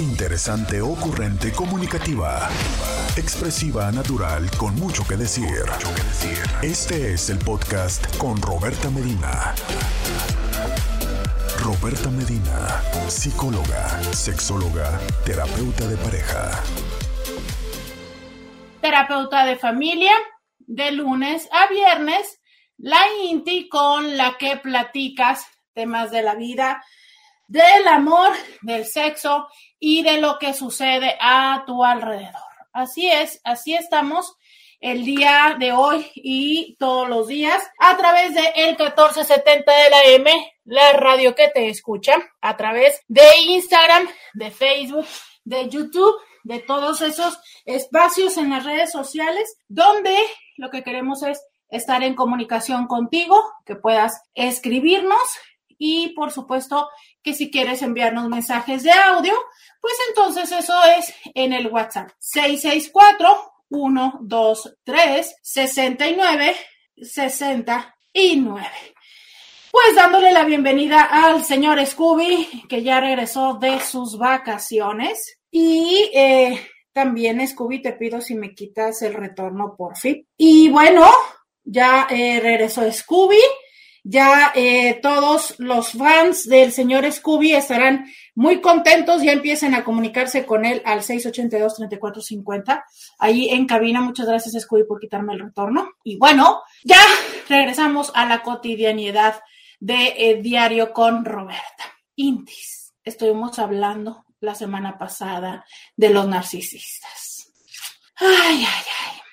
Interesante, ocurrente, comunicativa. Expresiva, natural, con mucho que decir. Este es el podcast con Roberta Medina. Roberta Medina, psicóloga, sexóloga, terapeuta de pareja. Terapeuta de familia, de lunes a viernes, la INTI con la que platicas temas de la vida, del amor, del sexo y de lo que sucede a tu alrededor. Así es, así estamos el día de hoy y todos los días a través de el 1470 de la M, la radio que te escucha, a través de Instagram, de Facebook, de YouTube, de todos esos espacios en las redes sociales donde lo que queremos es estar en comunicación contigo, que puedas escribirnos y por supuesto que si quieres enviarnos mensajes de audio, pues entonces eso es en el WhatsApp 664 123 69 69. Pues dándole la bienvenida al señor Scooby, que ya regresó de sus vacaciones. Y eh, también, Scooby, te pido si me quitas el retorno por fin. Y bueno, ya eh, regresó Scooby. Ya eh, todos los fans del señor Scooby estarán muy contentos, ya empiecen a comunicarse con él al 682-3450, ahí en cabina. Muchas gracias Scooby por quitarme el retorno. Y bueno, ya regresamos a la cotidianidad de eh, Diario con Roberta. Intis, estuvimos hablando la semana pasada de los narcisistas. Ay, ay, ay.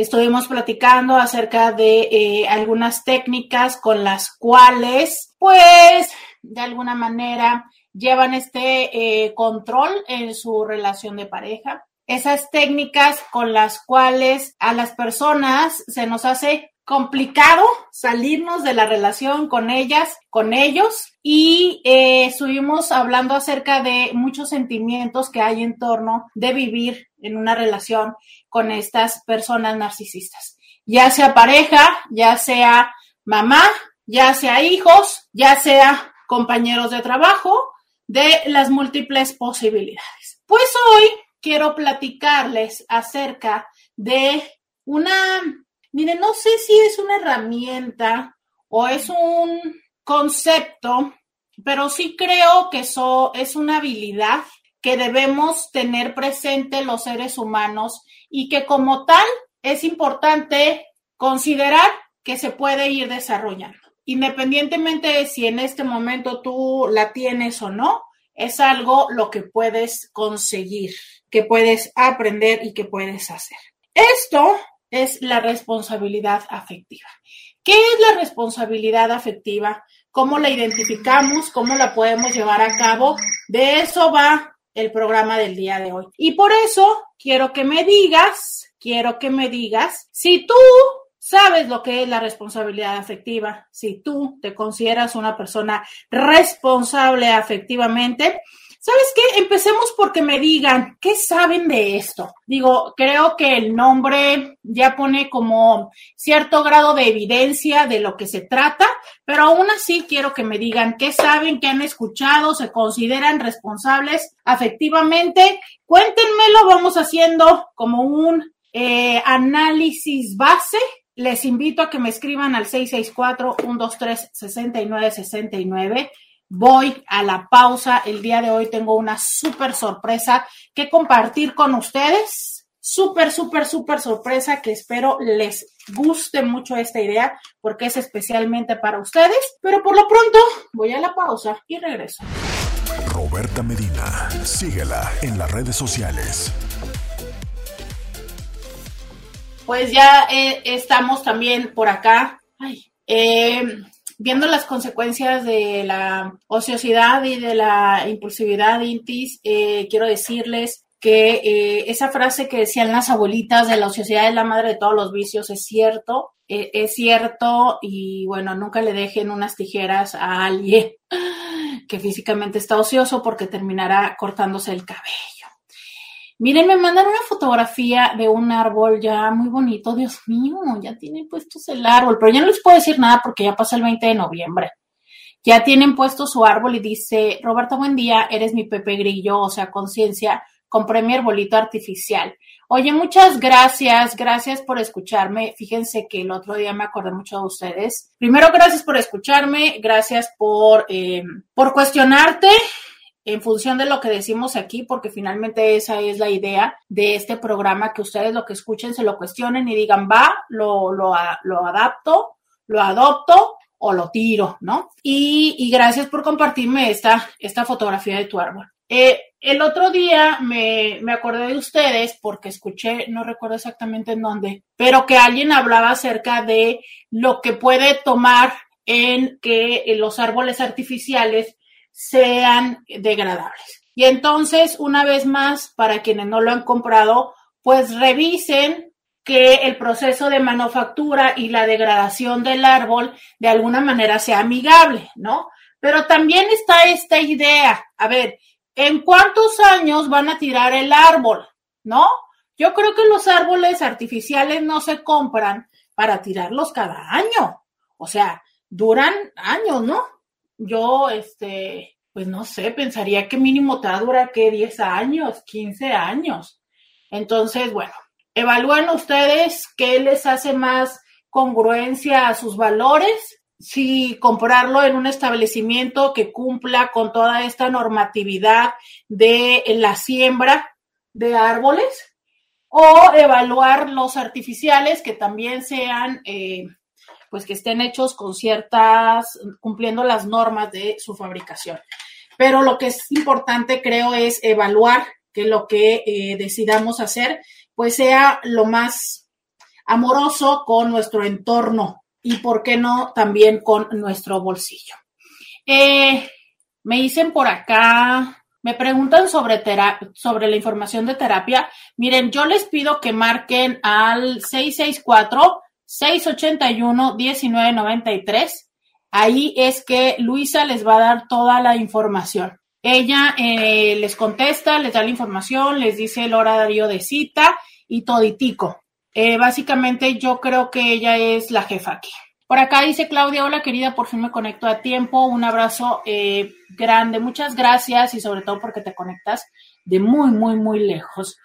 Estuvimos platicando acerca de eh, algunas técnicas con las cuales, pues, de alguna manera llevan este eh, control en su relación de pareja. Esas técnicas con las cuales a las personas se nos hace complicado salirnos de la relación con ellas, con ellos, y eh, estuvimos hablando acerca de muchos sentimientos que hay en torno de vivir en una relación con estas personas narcisistas, ya sea pareja, ya sea mamá, ya sea hijos, ya sea compañeros de trabajo, de las múltiples posibilidades. Pues hoy quiero platicarles acerca de una Miren, no sé si es una herramienta o es un concepto, pero sí creo que eso es una habilidad que debemos tener presente los seres humanos y que como tal es importante considerar que se puede ir desarrollando. Independientemente de si en este momento tú la tienes o no, es algo lo que puedes conseguir, que puedes aprender y que puedes hacer. Esto es la responsabilidad afectiva. ¿Qué es la responsabilidad afectiva? ¿Cómo la identificamos? ¿Cómo la podemos llevar a cabo? De eso va el programa del día de hoy. Y por eso quiero que me digas, quiero que me digas, si tú sabes lo que es la responsabilidad afectiva, si tú te consideras una persona responsable afectivamente, ¿Sabes qué? Empecemos porque me digan, ¿qué saben de esto? Digo, creo que el nombre ya pone como cierto grado de evidencia de lo que se trata, pero aún así quiero que me digan qué saben, qué han escuchado, se consideran responsables afectivamente. Cuéntenmelo, vamos haciendo como un eh, análisis base les invito a que me escriban al 664-123-6969 voy a la pausa. El día de hoy tengo una súper sorpresa que compartir con ustedes. Súper, súper, súper sorpresa que espero les guste mucho esta idea porque es especialmente para ustedes. Pero por lo pronto voy a la pausa y regreso. Roberta Medina, síguela en las redes sociales. Pues ya eh, estamos también por acá. Ay, eh, viendo las consecuencias de la ociosidad y de la impulsividad intis, eh, quiero decirles que eh, esa frase que decían las abuelitas de la ociosidad es la madre de todos los vicios es cierto, eh, es cierto y bueno, nunca le dejen unas tijeras a alguien que físicamente está ocioso porque terminará cortándose el cabello. Miren, me mandan una fotografía de un árbol ya muy bonito. Dios mío, ya tienen puestos el árbol, pero ya no les puedo decir nada porque ya pasa el 20 de noviembre. ya tienen puesto su árbol y dice, Roberto, buen día, eres mi Pepe Grillo, o sea, conciencia, compré mi arbolito artificial. Oye, muchas gracias, gracias por escucharme. Fíjense que el otro día me acordé mucho de ustedes. Primero, gracias por escucharme, gracias por, eh, por cuestionarte en función de lo que decimos aquí, porque finalmente esa es la idea de este programa, que ustedes lo que escuchen se lo cuestionen y digan, va, lo, lo, lo adapto, lo adopto o lo tiro, ¿no? Y, gracias por compartirme esta, esta fotografía de tu árbol. Eh, el otro día me, me, acordé de ustedes porque escuché, no recuerdo exactamente en dónde, pero que alguien hablaba acerca de lo que puede tomar en que los árboles artificiales sean degradables. Y entonces, una vez más, para quienes no lo han comprado, pues revisen que el proceso de manufactura y la degradación del árbol de alguna manera sea amigable, ¿no? Pero también está esta idea, a ver, ¿en cuántos años van a tirar el árbol? ¿No? Yo creo que los árboles artificiales no se compran para tirarlos cada año. O sea, duran años, ¿no? Yo, este, pues no sé, pensaría que mínimo te va a durar que 10 años, 15 años. Entonces, bueno, evalúen ustedes qué les hace más congruencia a sus valores, si comprarlo en un establecimiento que cumpla con toda esta normatividad de la siembra de árboles o evaluar los artificiales que también sean, eh, pues que estén hechos con ciertas, cumpliendo las normas de su fabricación. Pero lo que es importante, creo, es evaluar que lo que eh, decidamos hacer pues sea lo más amoroso con nuestro entorno y, ¿por qué no?, también con nuestro bolsillo. Eh, me dicen por acá, me preguntan sobre, sobre la información de terapia. Miren, yo les pido que marquen al 664-681-1993. Ahí es que Luisa les va a dar toda la información. Ella eh, les contesta, les da la información, les dice el horario de cita y toditico. Eh, básicamente yo creo que ella es la jefa aquí. Por acá dice Claudia, hola querida, por fin me conecto a tiempo. Un abrazo eh, grande, muchas gracias y sobre todo porque te conectas de muy, muy, muy lejos.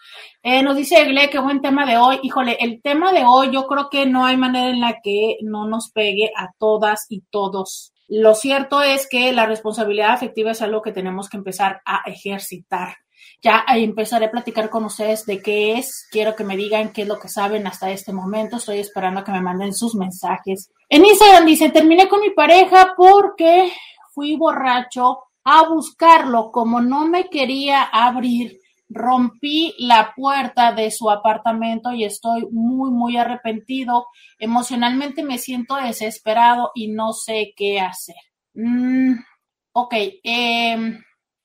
Eh, nos dice Egle, qué buen tema de hoy. Híjole, el tema de hoy yo creo que no hay manera en la que no nos pegue a todas y todos. Lo cierto es que la responsabilidad afectiva es algo que tenemos que empezar a ejercitar. Ya empezaré a platicar con ustedes de qué es. Quiero que me digan qué es lo que saben hasta este momento. Estoy esperando a que me manden sus mensajes. En Instagram dice, terminé con mi pareja porque fui borracho a buscarlo. Como no me quería abrir, rompí la puerta de su apartamento y estoy muy, muy arrepentido. Emocionalmente me siento desesperado y no sé qué hacer. Mm, ok, eh,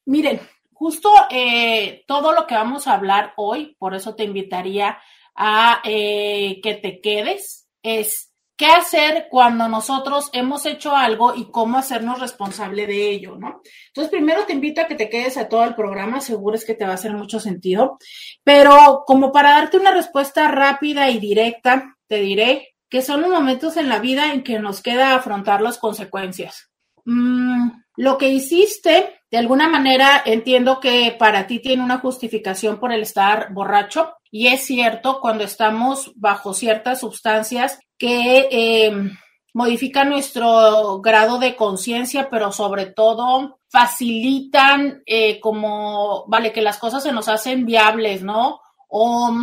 miren, justo eh, todo lo que vamos a hablar hoy, por eso te invitaría a eh, que te quedes, es qué hacer cuando nosotros hemos hecho algo y cómo hacernos responsable de ello, ¿no? Entonces, primero te invito a que te quedes a todo el programa, seguro es que te va a hacer mucho sentido, pero como para darte una respuesta rápida y directa, te diré que son los momentos en la vida en que nos queda afrontar las consecuencias. Mm, lo que hiciste de alguna manera entiendo que para ti tiene una justificación por el estar borracho y es cierto cuando estamos bajo ciertas sustancias que em, modifican nuestro grado de conciencia, pero sobre todo facilitan eh, como, vale, que las cosas se nos hacen viables, ¿no? O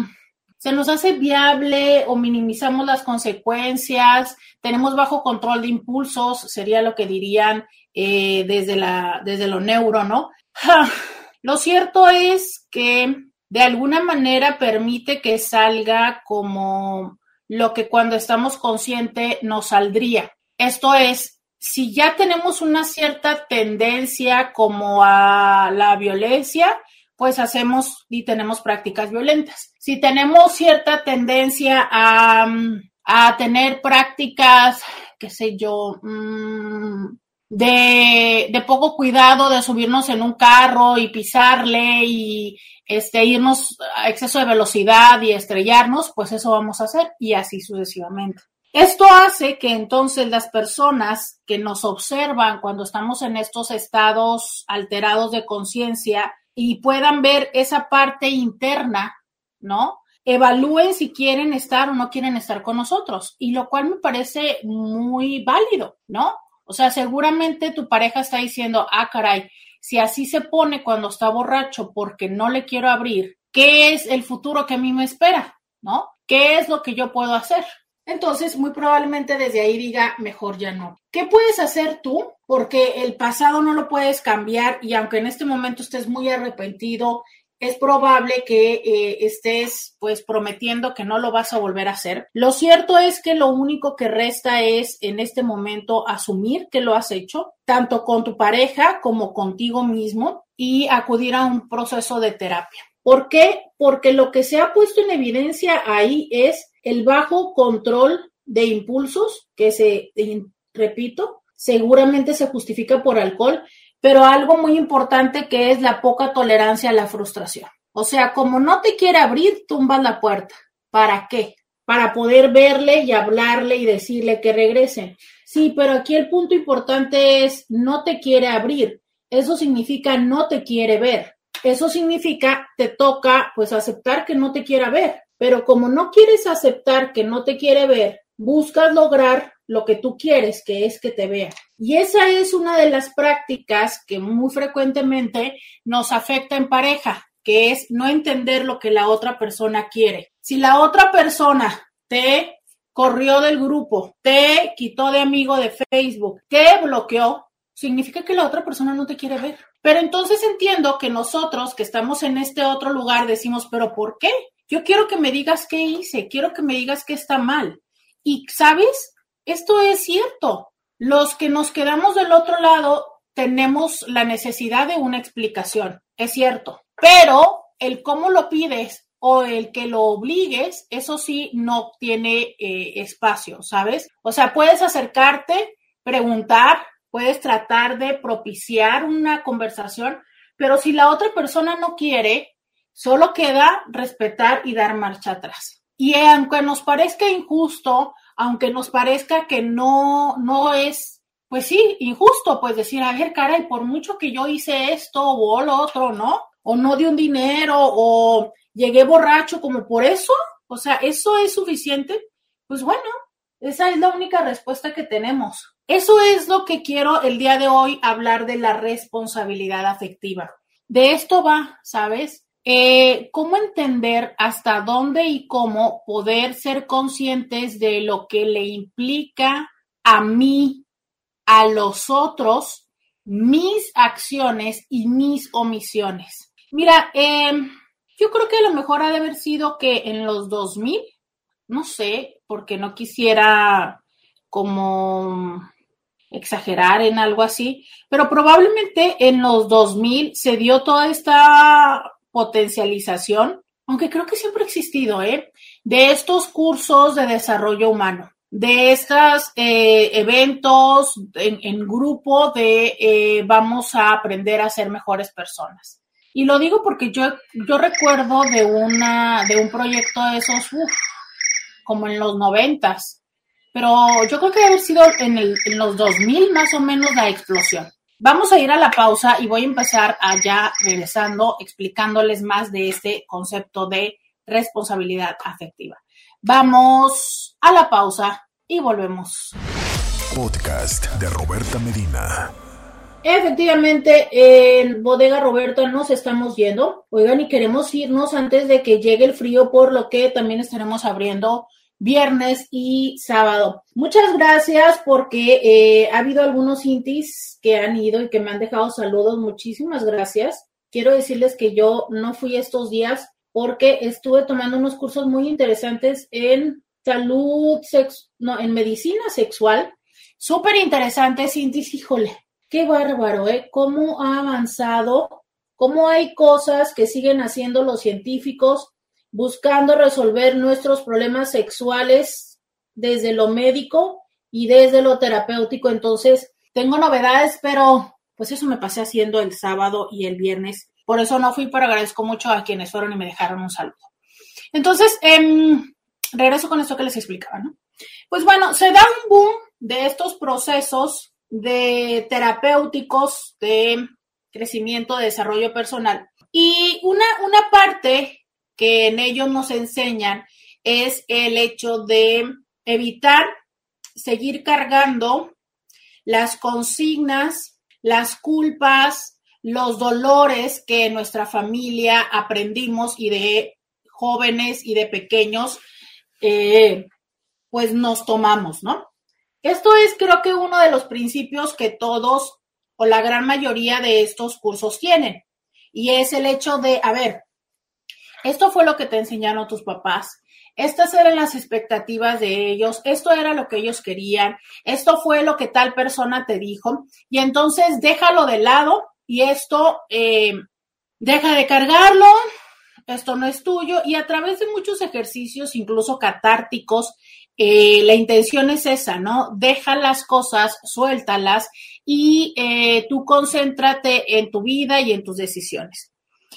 se nos hace viable o minimizamos las consecuencias, tenemos bajo control de impulsos, sería lo que dirían eh, desde, la, desde lo neuro, ¿no? Lo cierto es que de alguna manera permite que salga como lo que cuando estamos conscientes nos saldría. Esto es, si ya tenemos una cierta tendencia como a la violencia, pues hacemos y tenemos prácticas violentas. Si tenemos cierta tendencia a, a tener prácticas, qué sé yo, mmm, de, de, poco cuidado, de subirnos en un carro y pisarle y este, irnos a exceso de velocidad y estrellarnos, pues eso vamos a hacer y así sucesivamente. Esto hace que entonces las personas que nos observan cuando estamos en estos estados alterados de conciencia y puedan ver esa parte interna, ¿no? Evalúen si quieren estar o no quieren estar con nosotros, y lo cual me parece muy válido, ¿no? O sea, seguramente tu pareja está diciendo, ah, caray, si así se pone cuando está borracho porque no le quiero abrir, ¿qué es el futuro que a mí me espera? ¿No? ¿Qué es lo que yo puedo hacer? Entonces, muy probablemente desde ahí diga, mejor ya no. ¿Qué puedes hacer tú? Porque el pasado no lo puedes cambiar y aunque en este momento estés muy arrepentido, es probable que eh, estés pues prometiendo que no lo vas a volver a hacer. Lo cierto es que lo único que resta es en este momento asumir que lo has hecho, tanto con tu pareja como contigo mismo y acudir a un proceso de terapia. ¿Por qué? Porque lo que se ha puesto en evidencia ahí es el bajo control de impulsos, que se, repito, seguramente se justifica por alcohol, pero algo muy importante que es la poca tolerancia a la frustración. O sea, como no te quiere abrir, tumbas la puerta. ¿Para qué? Para poder verle y hablarle y decirle que regrese. Sí, pero aquí el punto importante es no te quiere abrir. Eso significa no te quiere ver. Eso significa te toca pues aceptar que no te quiera ver, pero como no quieres aceptar que no te quiere ver, buscas lograr lo que tú quieres, que es que te vea. Y esa es una de las prácticas que muy frecuentemente nos afecta en pareja, que es no entender lo que la otra persona quiere. Si la otra persona te corrió del grupo, te quitó de amigo de Facebook, te bloqueó, significa que la otra persona no te quiere ver. Pero entonces entiendo que nosotros que estamos en este otro lugar decimos, pero ¿por qué? Yo quiero que me digas qué hice, quiero que me digas qué está mal. Y, ¿sabes? Esto es cierto. Los que nos quedamos del otro lado tenemos la necesidad de una explicación, es cierto. Pero el cómo lo pides o el que lo obligues, eso sí no tiene eh, espacio, ¿sabes? O sea, puedes acercarte, preguntar, puedes tratar de propiciar una conversación, pero si la otra persona no quiere, solo queda respetar y dar marcha atrás. Y aunque nos parezca injusto, aunque nos parezca que no, no es, pues sí, injusto, pues decir, a ver, caray, por mucho que yo hice esto o lo otro, ¿no? O no di un dinero o llegué borracho como por eso, o sea, ¿eso es suficiente? Pues bueno, esa es la única respuesta que tenemos. Eso es lo que quiero el día de hoy hablar de la responsabilidad afectiva. De esto va, ¿sabes? Eh, ¿Cómo entender hasta dónde y cómo poder ser conscientes de lo que le implica a mí, a los otros, mis acciones y mis omisiones? Mira, em, yo creo que lo mejor ha de haber sido que en los 2000, no sé, porque no quisiera como exagerar en algo así, pero probablemente en los 2000 se dio toda esta potencialización, aunque creo que siempre ha existido, ¿eh? de estos cursos de desarrollo humano, de estos eh, eventos en, grupo de eh, vamos a aprender a ser mejores personas. Y lo digo porque yo, yo recuerdo de, una, de un proyecto de esos, como en los noventas, pero yo creo que debe haber sido en, el, en los 2000 más o menos la explosión. Vamos a ir a la pausa y voy a empezar allá regresando explicándoles más de este concepto de responsabilidad afectiva. Vamos a la pausa y volvemos. Podcast de Roberta Medina. Efectivamente, en Bodega Roberta nos estamos yendo. Oigan, y queremos irnos antes de que llegue el frío, por lo que también estaremos abriendo viernes y sábado. Muchas gracias porque eh, ha habido algunos intis que han ido y que me han dejado saludos. Muchísimas gracias. Quiero decirles que yo no fui estos días porque estuve tomando unos cursos muy interesantes en salud, sex no, en medicina sexual. Súper interesantes, Intis, híjole, qué bárbaro, ¿eh? Cómo ha avanzado, cómo hay cosas que siguen haciendo los científicos buscando resolver nuestros problemas sexuales desde lo médico y desde lo terapéutico. Entonces, tengo novedades, pero pues eso me pasé haciendo el sábado y el viernes. Por eso no fui, pero agradezco mucho a quienes fueron y me dejaron un saludo. Entonces, em, regreso con esto que les explicaba, ¿no? Pues bueno, se da un boom de estos procesos de terapéuticos de crecimiento, de desarrollo personal. Y una, una parte que en ellos nos enseñan es el hecho de evitar seguir cargando las consignas, las culpas, los dolores que en nuestra familia aprendimos y de jóvenes y de pequeños, eh, pues nos tomamos, ¿no? Esto es creo que uno de los principios que todos o la gran mayoría de estos cursos tienen. Y es el hecho de, a ver, esto fue lo que te enseñaron tus papás, estas eran las expectativas de ellos, esto era lo que ellos querían, esto fue lo que tal persona te dijo, y entonces déjalo de lado y esto eh, deja de cargarlo, esto no es tuyo, y a través de muchos ejercicios, incluso catárticos, eh, la intención es esa, ¿no? Deja las cosas, suéltalas y eh, tú concéntrate en tu vida y en tus decisiones.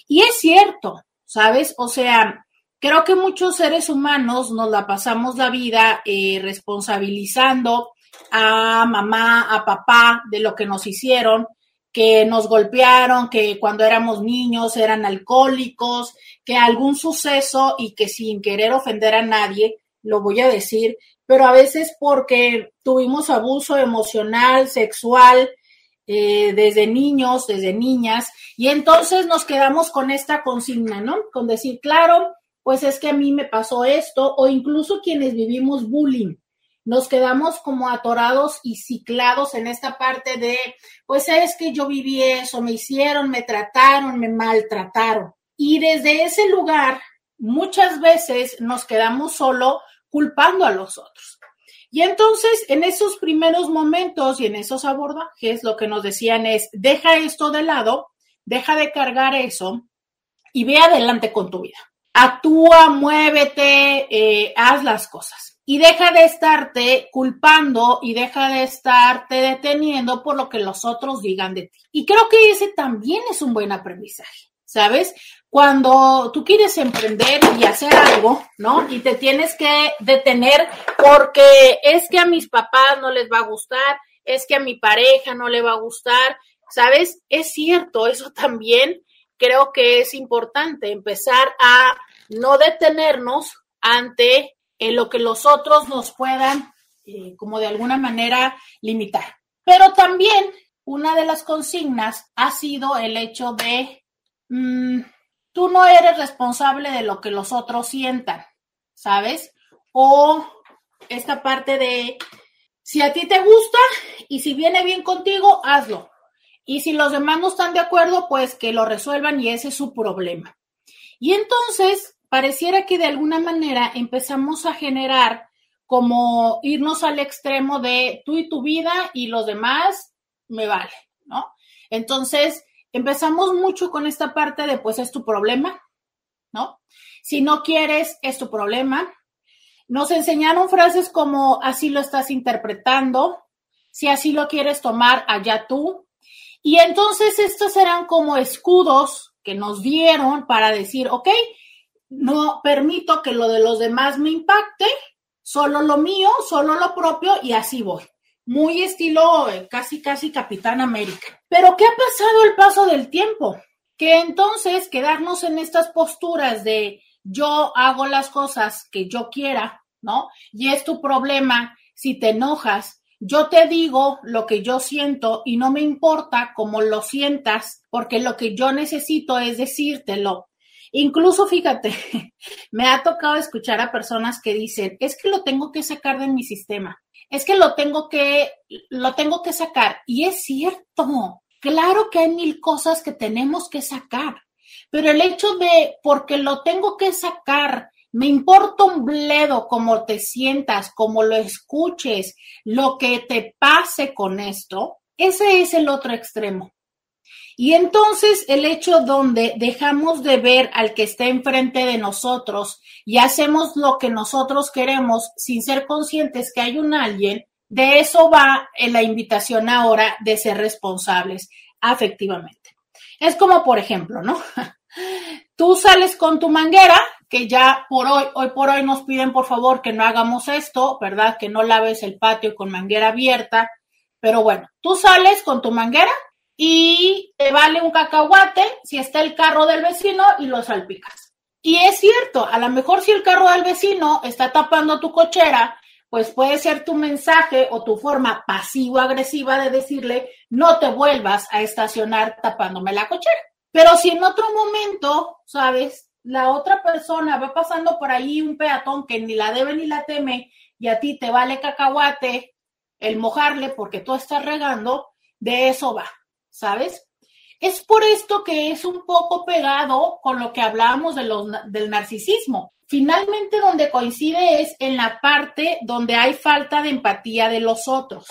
Y es cierto, ¿sabes? O sea, creo que muchos seres humanos nos la pasamos la vida eh, responsabilizando a mamá, a papá de lo que nos hicieron, que nos golpearon, que cuando éramos niños eran alcohólicos, que algún suceso y que sin querer ofender a nadie, lo voy a decir, pero a veces porque tuvimos abuso emocional, sexual, eh, desde niños, desde niñas, y entonces nos quedamos con esta consigna, ¿no? Con decir, claro, pues es que a mí me pasó esto, o incluso quienes vivimos bullying, nos quedamos como atorados y ciclados en esta parte de, pues es que yo viví eso, me hicieron, me trataron, me maltrataron. Y desde ese lugar, muchas veces nos quedamos solo culpando a los otros. Y entonces, en esos primeros momentos y en esos abordajes, lo que nos decían es, deja esto de lado, deja de cargar eso y ve adelante con tu vida. Actúa, muévete, eh, haz las cosas. Y deja de estarte culpando y deja de estarte deteniendo por lo que los otros digan de ti. Y creo que ese también es un buen aprendizaje, ¿sabes? Cuando tú quieres emprender y hacer algo, ¿no? Y te tienes que detener porque es que a mis papás no les va a gustar, es que a mi pareja no le va a gustar, ¿sabes? Es cierto, eso también creo que es importante, empezar a no detenernos ante eh, lo que los otros nos puedan, eh, como de alguna manera, limitar. Pero también una de las consignas ha sido el hecho de... Mm, tú no eres responsable de lo que los otros sientan, ¿sabes? O esta parte de, si a ti te gusta y si viene bien contigo, hazlo. Y si los demás no están de acuerdo, pues que lo resuelvan y ese es su problema. Y entonces, pareciera que de alguna manera empezamos a generar como irnos al extremo de tú y tu vida y los demás me vale, ¿no? Entonces, empezamos mucho con esta parte de pues es tu problema, ¿no? Si no quieres, es tu problema. Nos enseñaron frases como así lo estás interpretando, si así lo quieres tomar, allá tú. Y entonces estos eran como escudos que nos dieron para decir, ok, no permito que lo de los demás me impacte, solo lo mío, solo lo propio y así voy muy estilo eh, casi, casi Capitán América. Pero ¿qué ha pasado el paso del tiempo? Que entonces quedarnos en estas posturas de yo hago las cosas que yo quiera, ¿no? Y es tu problema si te enojas. Yo te digo lo que yo siento y no me importa cómo lo sientas, porque lo que yo necesito es decírtelo. Incluso, fíjate, me ha tocado escuchar a personas que dicen, es que lo tengo que sacar de mi sistema es que lo tengo que, lo tengo que sacar. Y es cierto, claro que hay mil cosas que tenemos que sacar, pero el hecho de, porque lo tengo que sacar, me importa un bledo cómo te sientas, cómo lo escuches, lo que te pase con esto, ese es el otro extremo. Y entonces el hecho donde dejamos de ver al que está enfrente de nosotros y hacemos lo que nosotros queremos sin ser conscientes que hay un alguien, de eso va en la invitación ahora de ser responsables afectivamente. Es como, por ejemplo, ¿no? tú sales con tu manguera, que ya por hoy, hoy por hoy nos piden por favor que no hagamos esto, ¿verdad? Que no laves el patio con manguera abierta. Pero bueno, tú sales con tu manguera y te vale un cacahuate si está el carro del vecino y lo salpicas. Y es cierto, a lo mejor si el carro del vecino está tapando tu cochera, pues puede ser tu mensaje o tu forma pasivo-agresiva de decirle, no te vuelvas a estacionar tapándome la cochera. Pero si en otro momento, ¿sabes? La otra persona va pasando por ahí un peatón que ni la debe ni la teme y a ti te vale cacahuate el mojarle porque tú estás regando, de eso va, ¿sabes? Es por esto que es un poco pegado con lo que hablábamos de los, del narcisismo. Finalmente, donde coincide es en la parte donde hay falta de empatía de los otros.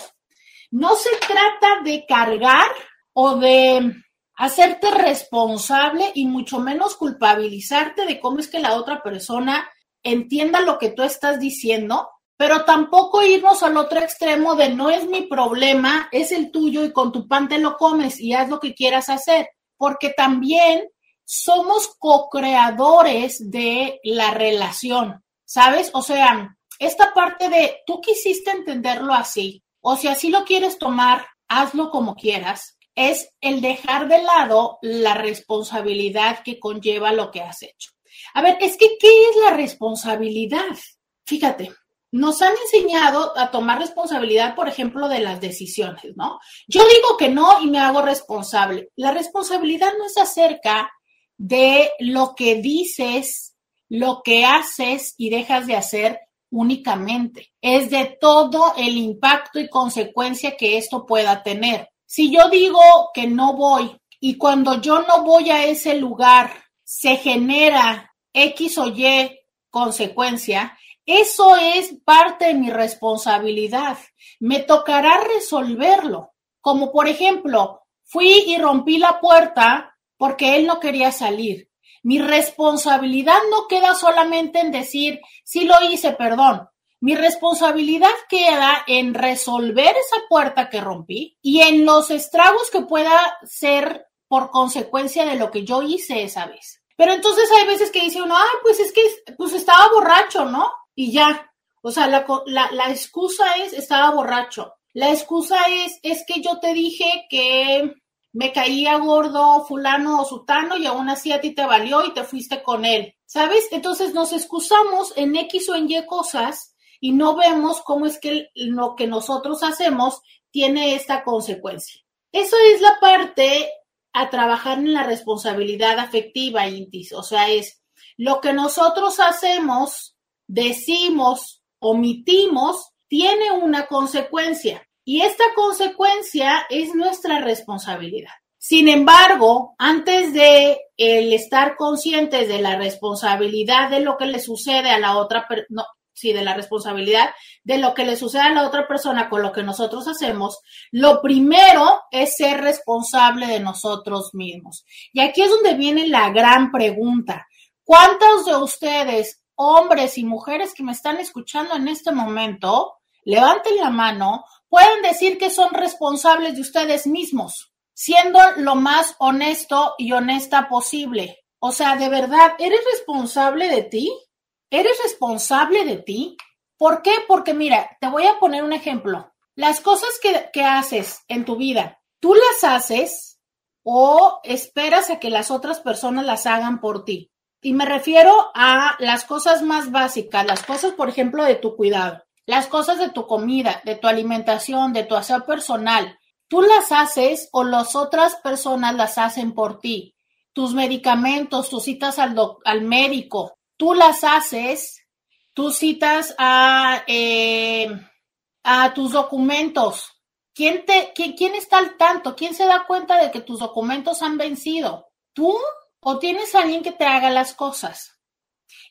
No se trata de cargar o de hacerte responsable y mucho menos culpabilizarte de cómo es que la otra persona entienda lo que tú estás diciendo, pero tampoco irnos al otro extremo de no es mi problema, es el tuyo y con tu pan te lo comes y haz lo que quieras hacer, porque también somos co-creadores de la relación, ¿sabes? O sea, esta parte de tú quisiste entenderlo así, o si así lo quieres tomar, hazlo como quieras, es el dejar de lado la responsabilidad que conlleva lo que has hecho. A ver, es que, ¿qué es la responsabilidad? Fíjate, nos han enseñado a tomar responsabilidad, por ejemplo, de las decisiones, ¿no? Yo digo que no y me hago responsable. La responsabilidad no es acerca de lo que dices, lo que haces y dejas de hacer únicamente. Es de todo el impacto y consecuencia que esto pueda tener. Si yo digo que no voy y cuando yo no voy a ese lugar se genera X o Y consecuencia, eso es parte de mi responsabilidad. Me tocará resolverlo. Como por ejemplo, fui y rompí la puerta porque él no quería salir. Mi responsabilidad no queda solamente en decir, sí lo hice, perdón. Mi responsabilidad queda en resolver esa puerta que rompí y en los estragos que pueda ser por consecuencia de lo que yo hice esa vez. Pero entonces hay veces que dice uno, ah, pues es que pues estaba borracho, ¿no? Y ya. O sea, la, la, excusa es, estaba borracho. La excusa es, es que yo te dije que me caía gordo fulano o sutano y aún así a ti te valió y te fuiste con él. ¿Sabes? Entonces nos excusamos en X o en Y cosas y no vemos cómo es que lo que nosotros hacemos tiene esta consecuencia. Eso es la parte a trabajar en la responsabilidad afectiva, Intis. O sea, es lo que nosotros hacemos, decimos, omitimos, tiene una consecuencia. Y esta consecuencia es nuestra responsabilidad. Sin embargo, antes de el estar conscientes de la responsabilidad de lo que le sucede a la otra, no, sí, de la responsabilidad de lo que le sucede a la otra persona con lo que nosotros hacemos, lo primero es ser responsable de nosotros mismos. Y aquí es donde viene la gran pregunta. ¿Cuántos de ustedes, hombres y mujeres que me están escuchando en este momento, levanten la mano, pueden decir que son responsables de ustedes mismos, siendo lo más honesto y honesta posible? O sea, de verdad, ¿eres responsable de ti? ¿Eres responsable de ti? ¿Por qué? Porque mira, te voy a poner un ejemplo. Las cosas que, haces en tu vida, ¿tú las haces o esperas a que las otras personas las hagan por ti? Y me refiero a las cosas más básicas, las cosas, por ejemplo, de tu cuidado, las cosas de tu comida, de tu alimentación, de tu aseo personal. ¿Tú las haces o las otras personas las hacen por ti? Tus medicamentos, tus citas al, al médico, tú las haces, tú citas a, eh, a tus documentos. ¿Quién, te, quién, ¿Quién está al tanto? ¿Quién se da cuenta de que tus documentos han vencido? ¿Tú o tienes a alguien que te haga las cosas?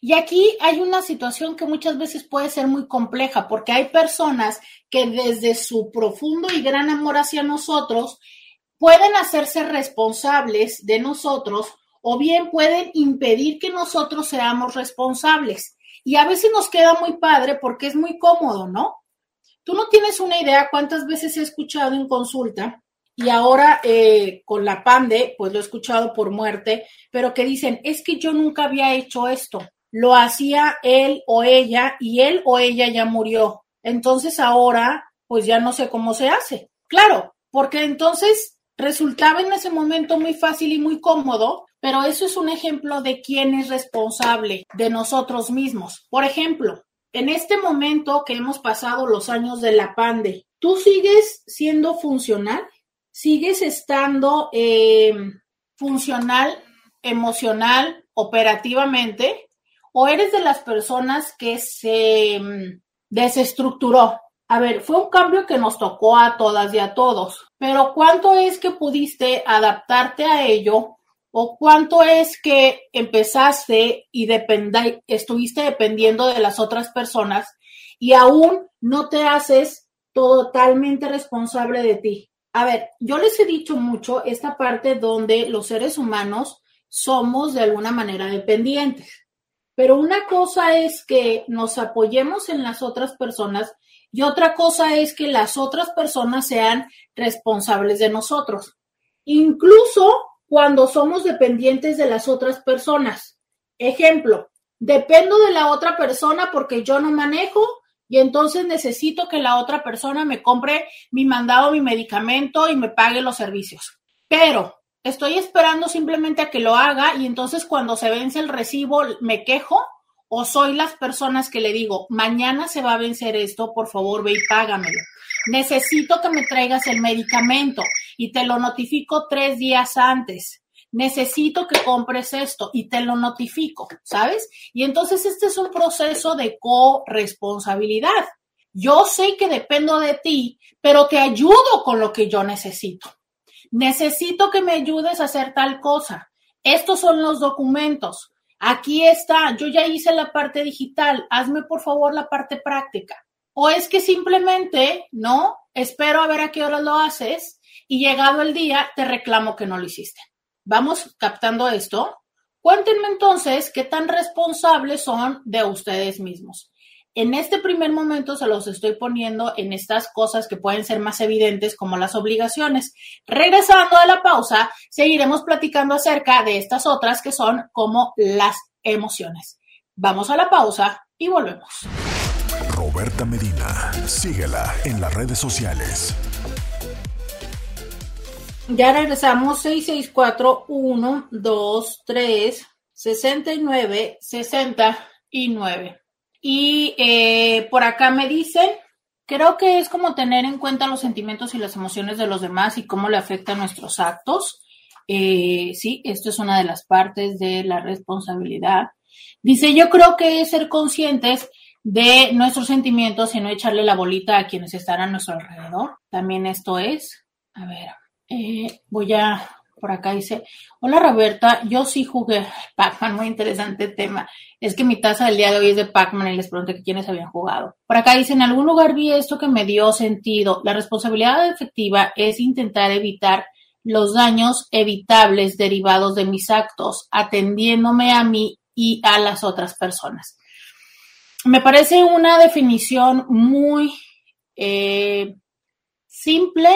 Y aquí hay una situación que muchas veces puede ser muy compleja porque hay personas que desde su profundo y gran amor hacia nosotros pueden hacerse responsables de nosotros o bien pueden impedir que nosotros seamos responsables. Y a veces nos queda muy padre porque es muy cómodo, ¿no? Tú no tienes una idea cuántas veces he escuchado en consulta y ahora eh, con la pande, pues lo he escuchado por muerte, pero que dicen, es que yo nunca había hecho esto, lo hacía él o ella y él o ella ya murió. Entonces ahora, pues ya no sé cómo se hace. Claro, porque entonces resultaba en ese momento muy fácil y muy cómodo, pero eso es un ejemplo de quién es responsable de nosotros mismos. Por ejemplo, en este momento que hemos pasado los años de la pande, ¿tú sigues siendo funcional? Sigues estando eh, funcional, emocional, operativamente, o eres de las personas que se mm, desestructuró. A ver, fue un cambio que nos tocó a todas y a todos, pero ¿cuánto es que pudiste adaptarte a ello? ¿O cuánto es que empezaste y estuviste dependiendo de las otras personas y aún no te haces totalmente responsable de ti? A ver, yo les he dicho mucho esta parte donde los seres humanos somos de alguna manera dependientes, pero una cosa es que nos apoyemos en las otras personas y otra cosa es que las otras personas sean responsables de nosotros, incluso cuando somos dependientes de las otras personas. Ejemplo, dependo de la otra persona porque yo no manejo y entonces necesito que la otra persona me compre mi mandado, mi medicamento y me pague los servicios. Pero estoy esperando simplemente a que lo haga y entonces cuando se vence el recibo me quejo o soy las personas que le digo, mañana se va a vencer esto, por favor ve y págamelo. Necesito que me traigas el medicamento y te lo notifico tres días antes necesito que compres esto y te lo notifico, ¿sabes? Y entonces este es un proceso de corresponsabilidad. Yo sé que dependo de ti, pero te ayudo con lo que yo necesito. Necesito que me ayudes a hacer tal cosa. Estos son los documentos. Aquí está, yo ya hice la parte digital, hazme por favor la parte práctica. O es que simplemente, no, espero a ver a qué hora lo haces y llegado el día te reclamo que no lo hiciste. ¿Vamos captando esto? Cuéntenme entonces qué tan responsables son de ustedes mismos. En este primer momento se los estoy poniendo en estas cosas que pueden ser más evidentes como las obligaciones. Regresando a la pausa, seguiremos platicando acerca de estas otras que son como las emociones. Vamos a la pausa y volvemos. Roberta Medina, síguela en las redes sociales. Ya regresamos 664 1 2 3 69 69. Y eh, por acá me dicen, creo que es como tener en cuenta los sentimientos y las emociones de los demás y cómo le afectan nuestros actos. Eh, sí, esto es una de las partes de la responsabilidad. Dice, yo creo que es ser conscientes de nuestros sentimientos y no echarle la bolita a quienes están a nuestro alrededor. También esto es, a ver, eh, voy a, por acá dice, hola Roberta, yo sí jugué Pac-Man, muy interesante tema. Es que mi taza del día de hoy es de Pac-Man y les pregunté quiénes habían jugado. Por acá dice, en algún lugar vi esto que me dio sentido. La responsabilidad efectiva es intentar evitar los daños evitables derivados de mis actos, atendiéndome a mí y a las otras personas. Me parece una definición muy eh, simple,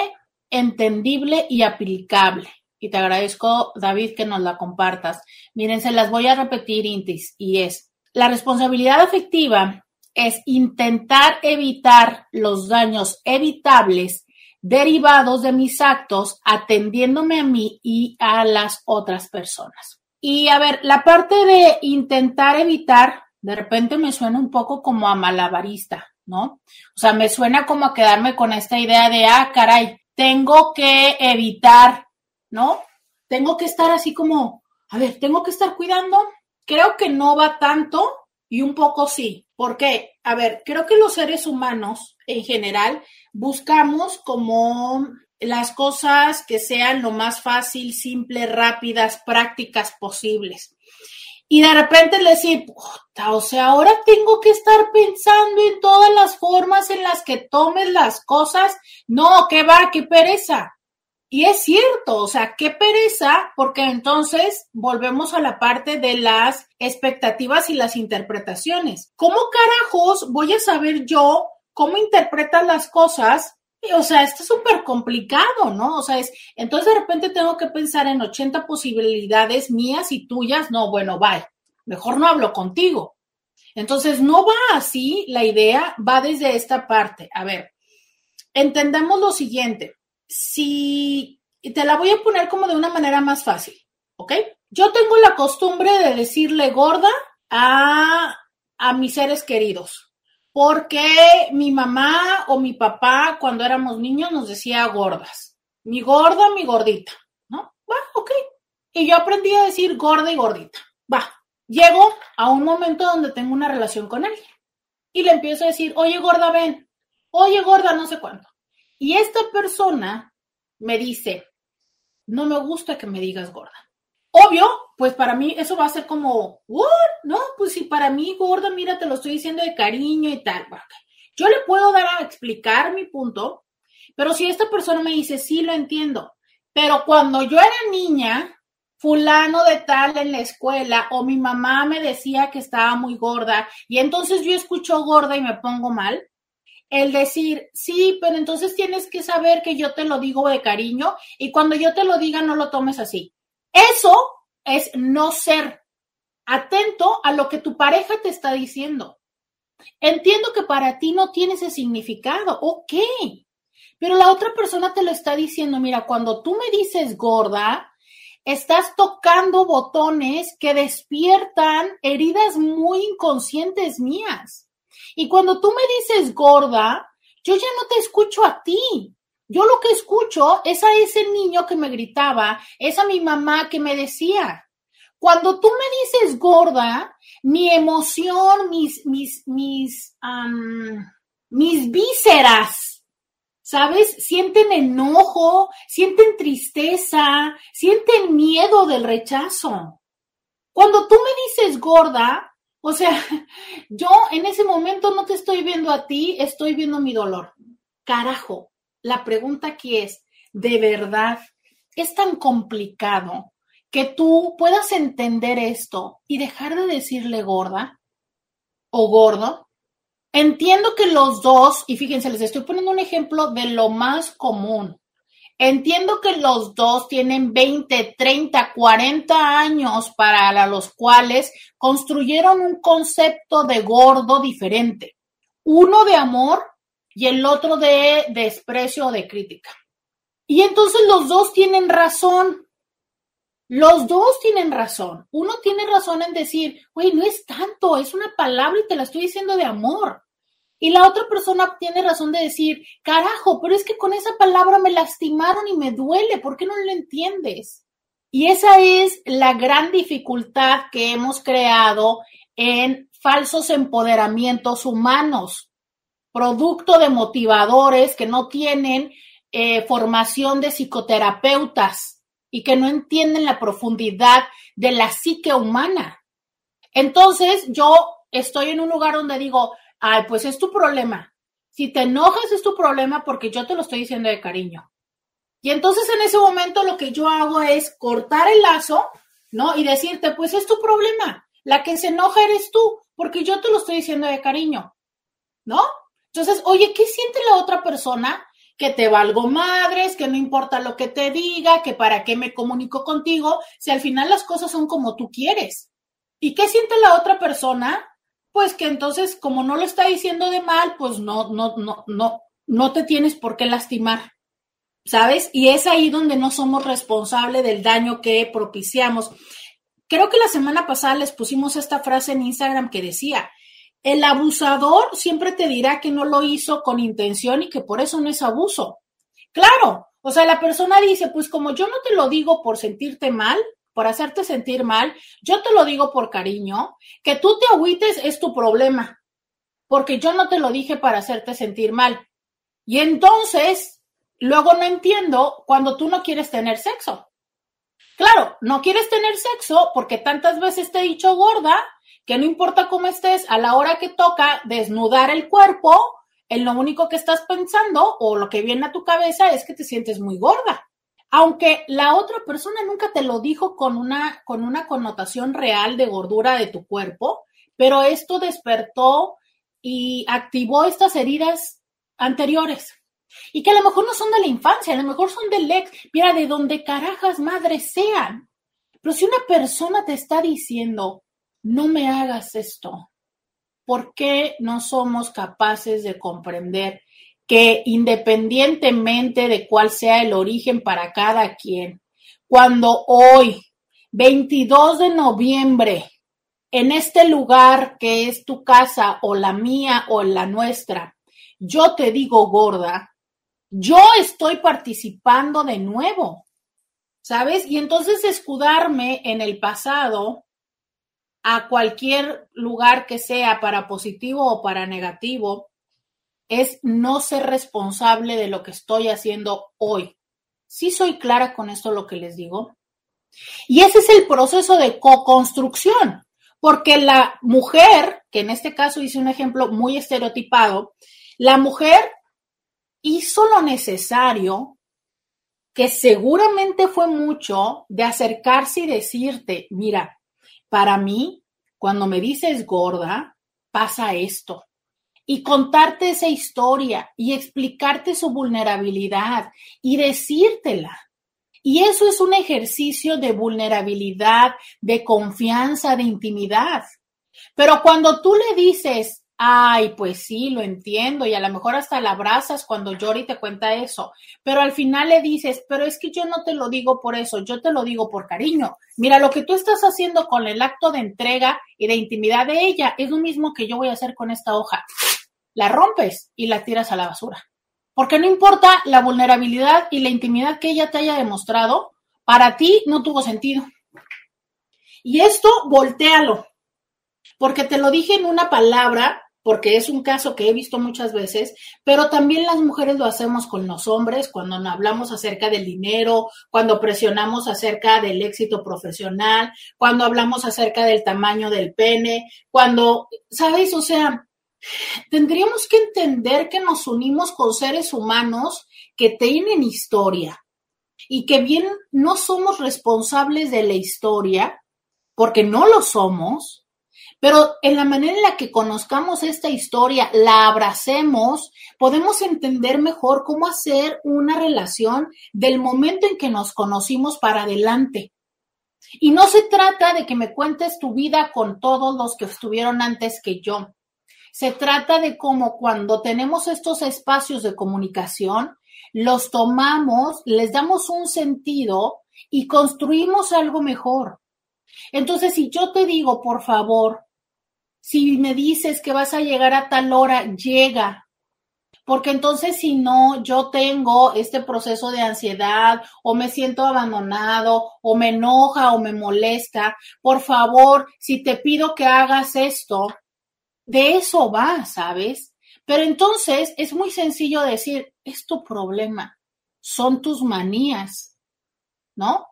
entendible y aplicable. Y te agradezco, David, que nos la compartas. Miren, se las voy a repetir, Intis, y es, la responsabilidad afectiva es intentar evitar los daños evitables derivados de mis actos atendiéndome a mí y a las otras personas. Y a ver, la parte de intentar evitar, de repente me suena un poco como a malabarista, ¿no? O sea, me suena como a quedarme con esta idea de, ah, caray, tengo que evitar, ¿no? Tengo que estar así como, a ver, tengo que estar cuidando. Creo que no va tanto y un poco sí. porque, A ver, creo que los seres humanos en general buscamos como las cosas que sean lo más fácil, simple, rápidas, prácticas posibles. Y de repente le decir, o sea, ahora tengo que estar pensando en todas las formas en las que tomes las cosas. No, qué va, qué pereza. Y es cierto, o sea, qué pereza, porque entonces volvemos a la parte de las expectativas y las interpretaciones. ¿Cómo carajos voy a saber yo cómo interpretan las cosas o sea, está súper complicado, ¿no? O sea, es, entonces de repente tengo que pensar en 80 posibilidades mías y tuyas. No, bueno, bye. Mejor no hablo contigo. Entonces, no va así la idea, va desde esta parte. A ver, entendemos lo siguiente. Si te la voy a poner como de una manera más fácil, ¿ok? Yo tengo la costumbre de decirle gorda a, a mis seres queridos, porque mi mamá o mi papá cuando éramos niños nos decía gordas. Mi gorda, mi gordita, ¿no? Va, ok. Y yo aprendí a decir gorda y gordita. Va, llego a un momento donde tengo una relación con alguien y le empiezo a decir, oye gorda, ven, oye gorda, no sé cuánto. Y esta persona me dice, no me gusta que me digas gorda. Obvio, pues para mí eso va a ser como. No, pues si para mí gorda, mira, te lo estoy diciendo de cariño y tal. Yo le puedo dar a explicar mi punto, pero si esta persona me dice, sí, lo entiendo, pero cuando yo era niña, fulano de tal en la escuela o mi mamá me decía que estaba muy gorda y entonces yo escucho gorda y me pongo mal, el decir, sí, pero entonces tienes que saber que yo te lo digo de cariño y cuando yo te lo diga no lo tomes así. Eso es no ser atento a lo que tu pareja te está diciendo. Entiendo que para ti no tiene ese significado, ok, pero la otra persona te lo está diciendo, mira, cuando tú me dices gorda, estás tocando botones que despiertan heridas muy inconscientes mías. Y cuando tú me dices gorda, yo ya no te escucho a ti. Yo lo que escucho es a ese niño que me gritaba, es a mi mamá que me decía. Cuando tú me dices gorda, mi emoción, mis, mis, mis, mis vísceras ¿sabes? Sienten enojo, sienten tristeza, sienten miedo del rechazo. Cuando tú me dices gorda, o sea, yo en ese momento no te estoy viendo a ti, estoy viendo mi dolor. Carajo, la pregunta aquí es, ¿de verdad es tan complicado que tú puedas entender esto y dejar de decirle gorda o gordo? Entiendo que los dos, y fíjense, les estoy poniendo un ejemplo de lo más común. Entiendo que los dos tienen 20, 30, 40 años para los cuales construyeron un concepto de gordo diferente. Uno de amor y el otro de desprecio o de crítica. Y entonces los dos tienen razón. Los dos tienen razón. Uno tiene razón en decir, güey, no es tanto, es una palabra y te la estoy diciendo de amor. Y la otra persona tiene razón de decir, carajo, pero es que con esa palabra me lastimaron y me duele, ¿por qué no lo entiendes? Y esa es la gran dificultad que hemos creado en falsos empoderamientos humanos, producto de motivadores que no tienen eh, formación de psicoterapeutas y que no entienden la profundidad de la psique humana. Entonces, yo estoy en un lugar donde digo, ay, pues es tu problema. Si te enojas es tu problema porque yo te lo estoy diciendo de cariño. Y entonces en ese momento lo que yo hago es cortar el lazo, ¿no? Y decirte, pues es tu problema. La que se enoja eres tú, porque yo te lo estoy diciendo de cariño, ¿no? Entonces, oye, ¿qué siente la otra persona? Que te valgo madres, que no importa lo que te diga, que para qué me comunico contigo, si al final las cosas son como tú quieres. ¿Y qué siente la otra persona? pues que entonces, como no lo está diciendo de mal, pues no, no, no, no, no te tienes por qué lastimar, ¿sabes? Y es ahí donde no somos responsables del daño que propiciamos. Creo que la semana pasada les pusimos esta frase en Instagram que decía, el abusador siempre te dirá que no lo hizo con intención y que por eso no es abuso. Claro, o sea, la persona dice, pues como yo no te lo digo por sentirte mal, por hacerte sentir mal, yo te lo digo por cariño, que tú te agüites es tu problema, porque yo no te lo dije para hacerte sentir mal. Y entonces, luego no entiendo cuando tú no quieres tener sexo. Claro, no quieres tener sexo porque tantas veces te he dicho gorda que no importa cómo estés, a la hora que toca desnudar el cuerpo, en lo único que estás pensando o lo que viene a tu cabeza es que te sientes muy gorda aunque la otra persona nunca te lo dijo con una, con una connotación real de gordura de tu cuerpo, pero esto despertó y activó estas heridas anteriores. Y que a lo mejor no son de la infancia, a lo mejor son del ex, mira, de donde carajas madres sean. Pero si una persona te está diciendo, no me hagas esto, ¿por qué no somos capaces de comprender que independientemente de cuál sea el origen para cada quien, cuando hoy, 22 de noviembre, en este lugar que es tu casa o la mía o la nuestra, yo te digo gorda, yo estoy participando de nuevo, ¿sabes? Y entonces escudarme en el pasado a cualquier lugar que sea para positivo o para negativo es no ser responsable de lo que estoy haciendo hoy. Sí soy clara con esto lo que les digo. Y ese es el proceso de co-construcción, porque la mujer, que en este caso hice un ejemplo muy estereotipado, la mujer hizo lo necesario, que seguramente fue mucho, de acercarse y decirte, mira, para mí, cuando me dices gorda, pasa esto. Y contarte esa historia y explicarte su vulnerabilidad y decírtela. Y eso es un ejercicio de vulnerabilidad, de confianza, de intimidad. Pero cuando tú le dices, Ay, pues sí, lo entiendo y a lo mejor hasta la abrazas cuando llora y te cuenta eso, pero al final le dices, pero es que yo no te lo digo por eso, yo te lo digo por cariño. Mira, lo que tú estás haciendo con el acto de entrega y de intimidad de ella es lo mismo que yo voy a hacer con esta hoja. La rompes y la tiras a la basura. Porque no importa la vulnerabilidad y la intimidad que ella te haya demostrado, para ti no tuvo sentido. Y esto, voltealo. Porque te lo dije en una palabra porque es un caso que he visto muchas veces, pero también las mujeres lo hacemos con los hombres cuando hablamos acerca del dinero, cuando presionamos acerca del éxito profesional, cuando hablamos acerca del tamaño del pene, cuando, ¿sabes? O sea, tendríamos que entender que nos unimos con seres humanos que tienen historia y que bien no somos responsables de la historia, porque no lo somos, pero en la manera en la que conozcamos esta historia, la abracemos, podemos entender mejor cómo hacer una relación del momento en que nos conocimos para adelante. Y no se trata de que me cuentes tu vida con todos los que estuvieron antes que yo. Se trata de cómo cuando tenemos estos espacios de comunicación, los tomamos, les damos un sentido y construimos algo mejor. Entonces, si yo te digo, por favor, si me dices que vas a llegar a tal hora, llega. Porque entonces si no, yo tengo este proceso de ansiedad o me siento abandonado o me enoja o me molesta. Por favor, si te pido que hagas esto, de eso va, ¿sabes? Pero entonces es muy sencillo decir, es tu problema, son tus manías, ¿no?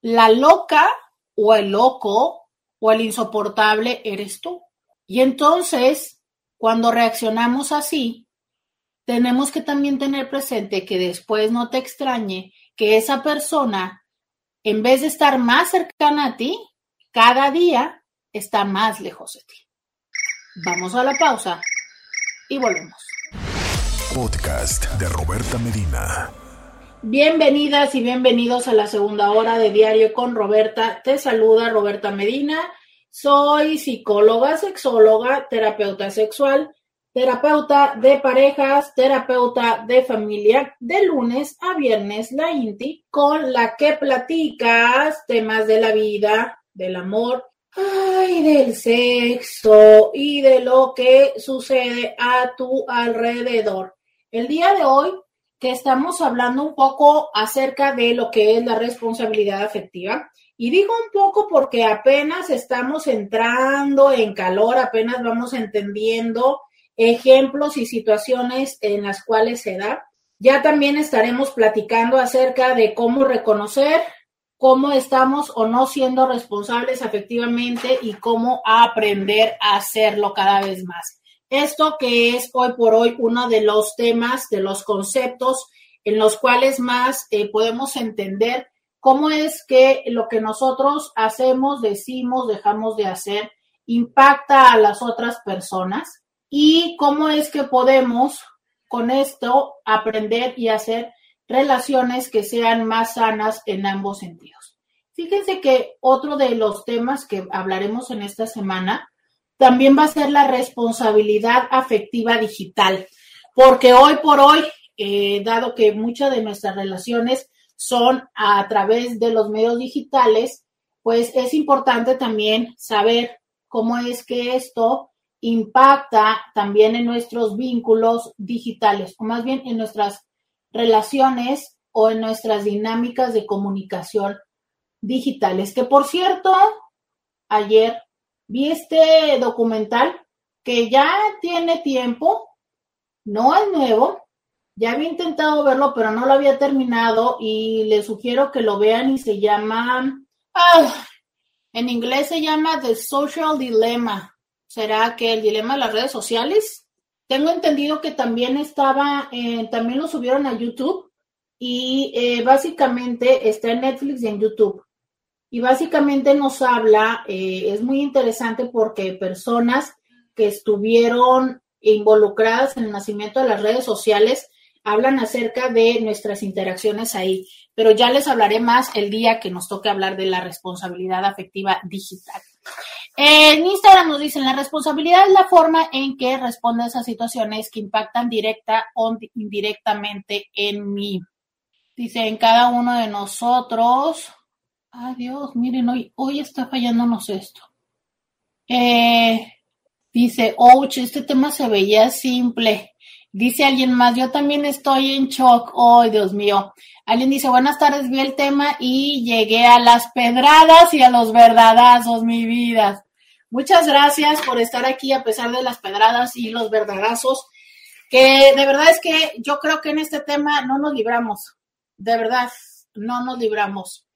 La loca o el loco o el insoportable eres tú. Y entonces, cuando reaccionamos así, tenemos que también tener presente que después no te extrañe que esa persona, en vez de estar más cercana a ti, cada día está más lejos de ti. Vamos a la pausa y volvemos. Podcast de Roberta Medina. Bienvenidas y bienvenidos a la segunda hora de Diario con Roberta. Te saluda Roberta Medina soy psicóloga, sexóloga, terapeuta sexual, terapeuta de parejas, terapeuta de familia, de lunes a viernes, la INTI, con la que platicas temas de la vida, del amor, ay, del sexo y de lo que sucede a tu alrededor. El día de hoy que estamos hablando un poco acerca de lo que es la responsabilidad afectiva. Y digo un poco porque apenas estamos entrando en calor, apenas vamos entendiendo ejemplos y situaciones en las cuales se da. Ya también estaremos platicando acerca de cómo reconocer cómo estamos o no siendo responsables efectivamente y cómo aprender a hacerlo cada vez más. Esto que es hoy por hoy uno de los temas, de los conceptos en los cuales más eh, podemos entender cómo es que lo que nosotros hacemos, decimos, dejamos de hacer, impacta a las otras personas y cómo es que podemos con esto aprender y hacer relaciones que sean más sanas en ambos sentidos. Fíjense que otro de los temas que hablaremos en esta semana también va a ser la responsabilidad afectiva digital, porque hoy por hoy, eh, dado que muchas de nuestras relaciones son a través de los medios digitales, pues es importante también saber cómo es que esto impacta también en nuestros vínculos digitales, o más bien en nuestras relaciones o en nuestras dinámicas de comunicación digitales. Que por cierto, ayer vi este documental que ya tiene tiempo, no es nuevo, ya había intentado verlo, pero no lo había terminado y les sugiero que lo vean y se llama, ah, en inglés se llama The Social Dilemma. ¿Será que el dilema de las redes sociales? Tengo entendido que también estaba, también lo subieron a YouTube y eh, básicamente está en Netflix y en YouTube. Y básicamente nos habla, eh, es muy interesante porque personas que estuvieron involucradas en el nacimiento de las redes sociales hablan acerca de nuestras interacciones ahí, pero ya les hablaré más el día que nos toque hablar de la responsabilidad afectiva digital. En Instagram nos dicen, la responsabilidad es la forma en que respondes a situaciones que impactan directa o indirectamente en mí. Dice, en cada uno de nosotros. Adiós, miren, hoy, hoy está fallándonos esto. Eh, dice, ouch, este tema se veía simple. Dice alguien más, yo también estoy en shock. Oh, Dios mío. Alguien dice, buenas tardes, vi el tema y llegué a las pedradas y a los verdadazos, mi vida. Muchas gracias por estar aquí a pesar de las pedradas y los verdadazos, que de verdad es que yo creo que en este tema no nos libramos. De verdad, no nos libramos.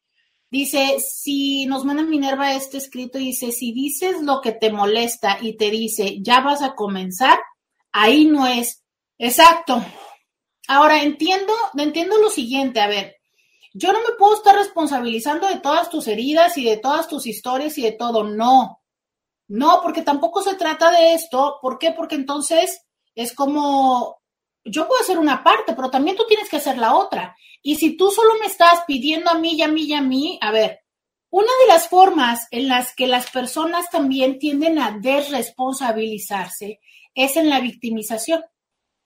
Dice, si nos manda Minerva este escrito, dice, si dices lo que te molesta y te dice, ya vas a comenzar, ahí no es Exacto. Ahora entiendo, entiendo lo siguiente, a ver, yo no me puedo estar responsabilizando de todas tus heridas y de todas tus historias y de todo, no. No, porque tampoco se trata de esto. ¿Por qué? Porque entonces es como, yo puedo hacer una parte, pero también tú tienes que hacer la otra. Y si tú solo me estás pidiendo a mí y a mí y a mí, a ver, una de las formas en las que las personas también tienden a desresponsabilizarse es en la victimización.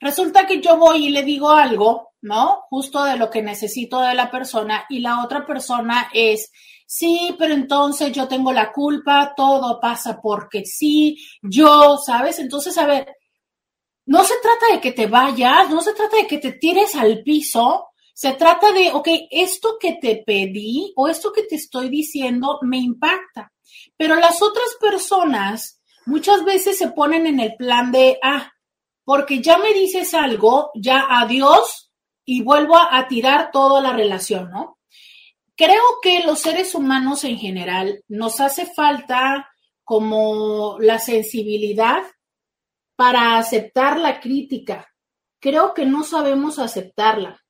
Resulta que yo voy y le digo algo, ¿no? Justo de lo que necesito de la persona y la otra persona es, sí, pero entonces yo tengo la culpa, todo pasa porque sí, yo, ¿sabes? Entonces, a ver, no se trata de que te vayas, no se trata de que te tires al piso, se trata de, ok, esto que te pedí o esto que te estoy diciendo me impacta, pero las otras personas muchas veces se ponen en el plan de, ah, porque ya me dices algo, ya adiós y vuelvo a, tirar toda la relación, ¿no? Creo que los seres humanos en general nos hace falta como la sensibilidad para aceptar la crítica. Creo que no sabemos aceptarla.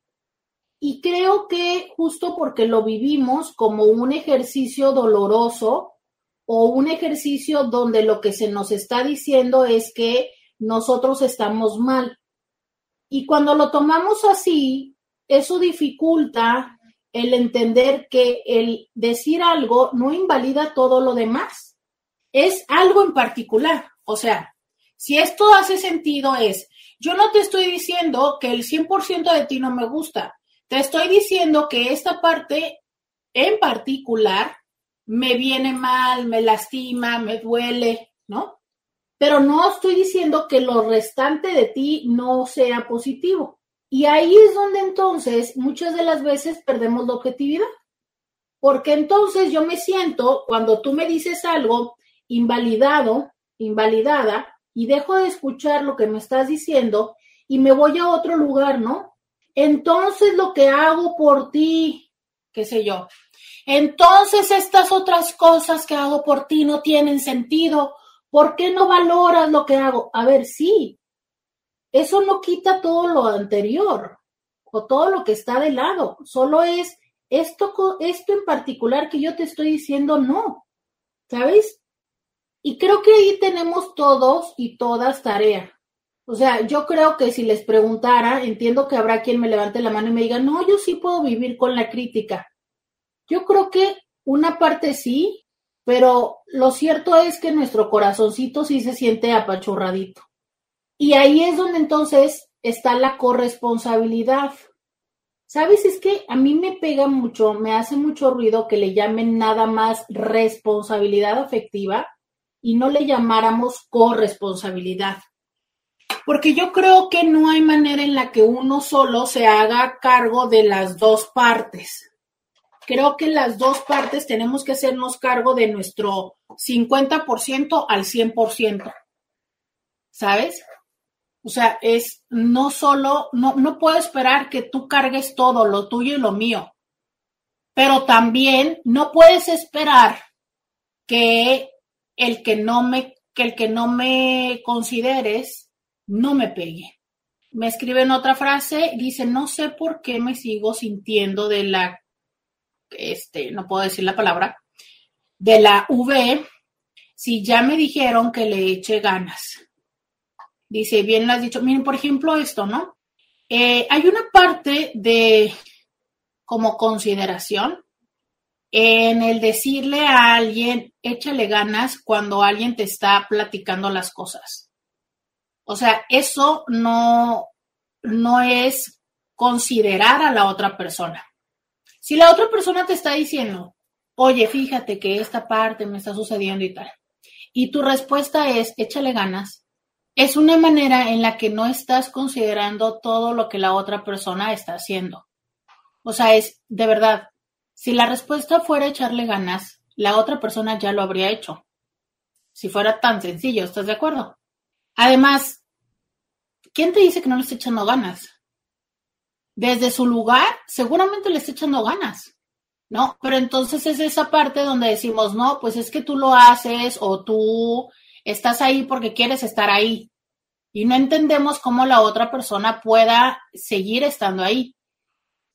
Y creo que justo porque lo vivimos como un ejercicio doloroso o un ejercicio donde lo que se nos está diciendo es que nosotros estamos mal. Y cuando lo tomamos así, eso dificulta el entender que el decir algo no invalida todo lo demás. Es algo en particular. O sea, si esto hace sentido es, yo no te estoy diciendo que el 100% de ti no me gusta. Te estoy diciendo que esta parte en particular me viene mal, me lastima, me duele, ¿no? Pero no estoy diciendo que lo restante de ti no sea positivo. Y ahí es donde entonces muchas de las veces perdemos la objetividad. Porque entonces yo me siento, cuando tú me dices algo, invalidado, invalidada, y dejo de escuchar lo que me estás diciendo y me voy a otro lugar, ¿no? Entonces lo que hago por ti, qué sé yo, entonces estas otras cosas que hago por ti no tienen sentido ¿Por qué no valoras lo que hago? A ver, sí, eso no quita todo lo anterior o todo lo que está de lado, solo es esto, esto en particular que yo te estoy diciendo no, ¿sabes? Y creo que ahí tenemos todos y todas tarea. O sea, yo creo que si les preguntara, entiendo que habrá quien me levante la mano y me diga, no, yo sí puedo vivir con la crítica. Yo creo que una parte sí, pero lo cierto es que nuestro corazoncito sí se siente apachurradito. Y ahí es donde entonces está la corresponsabilidad. ¿Sabes? Es que a mí me pega mucho, me hace mucho ruido que le llamen nada más responsabilidad afectiva y no le llamáramos corresponsabilidad. Porque yo creo que no hay manera en la que uno solo se haga cargo de las dos partes. Creo que las dos partes tenemos que hacernos cargo de nuestro 50% al 100%. ¿Sabes? O sea, es no solo, no, no puedo esperar que tú cargues todo, lo tuyo y lo mío, pero también no puedes esperar que el que no me, que el que no me consideres no me pegue. Me escribe en otra frase, dice, no sé por qué me sigo sintiendo de la, este, no puedo decir la palabra, de la V, si ya me dijeron que le eche ganas. Dice, bien lo has dicho. Miren, por ejemplo, esto, ¿no? Eh, hay una parte de como consideración en el decirle a alguien, échale ganas cuando alguien te está platicando las cosas. O sea, eso no, no es considerar a la otra persona. Si la otra persona te está diciendo, oye, fíjate que esta parte me está sucediendo y tal, y tu respuesta es, échale ganas, es una manera en la que no estás considerando todo lo que la otra persona está haciendo. O sea, es de verdad, si la respuesta fuera echarle ganas, la otra persona ya lo habría hecho. Si fuera tan sencillo, ¿estás de acuerdo? Además, ¿quién te dice que no le está echando ganas? Desde su lugar, seguramente le está echando ganas, ¿no? Pero entonces es esa parte donde decimos, no, pues es que tú lo haces o tú estás ahí porque quieres estar ahí y no entendemos cómo la otra persona pueda seguir estando ahí.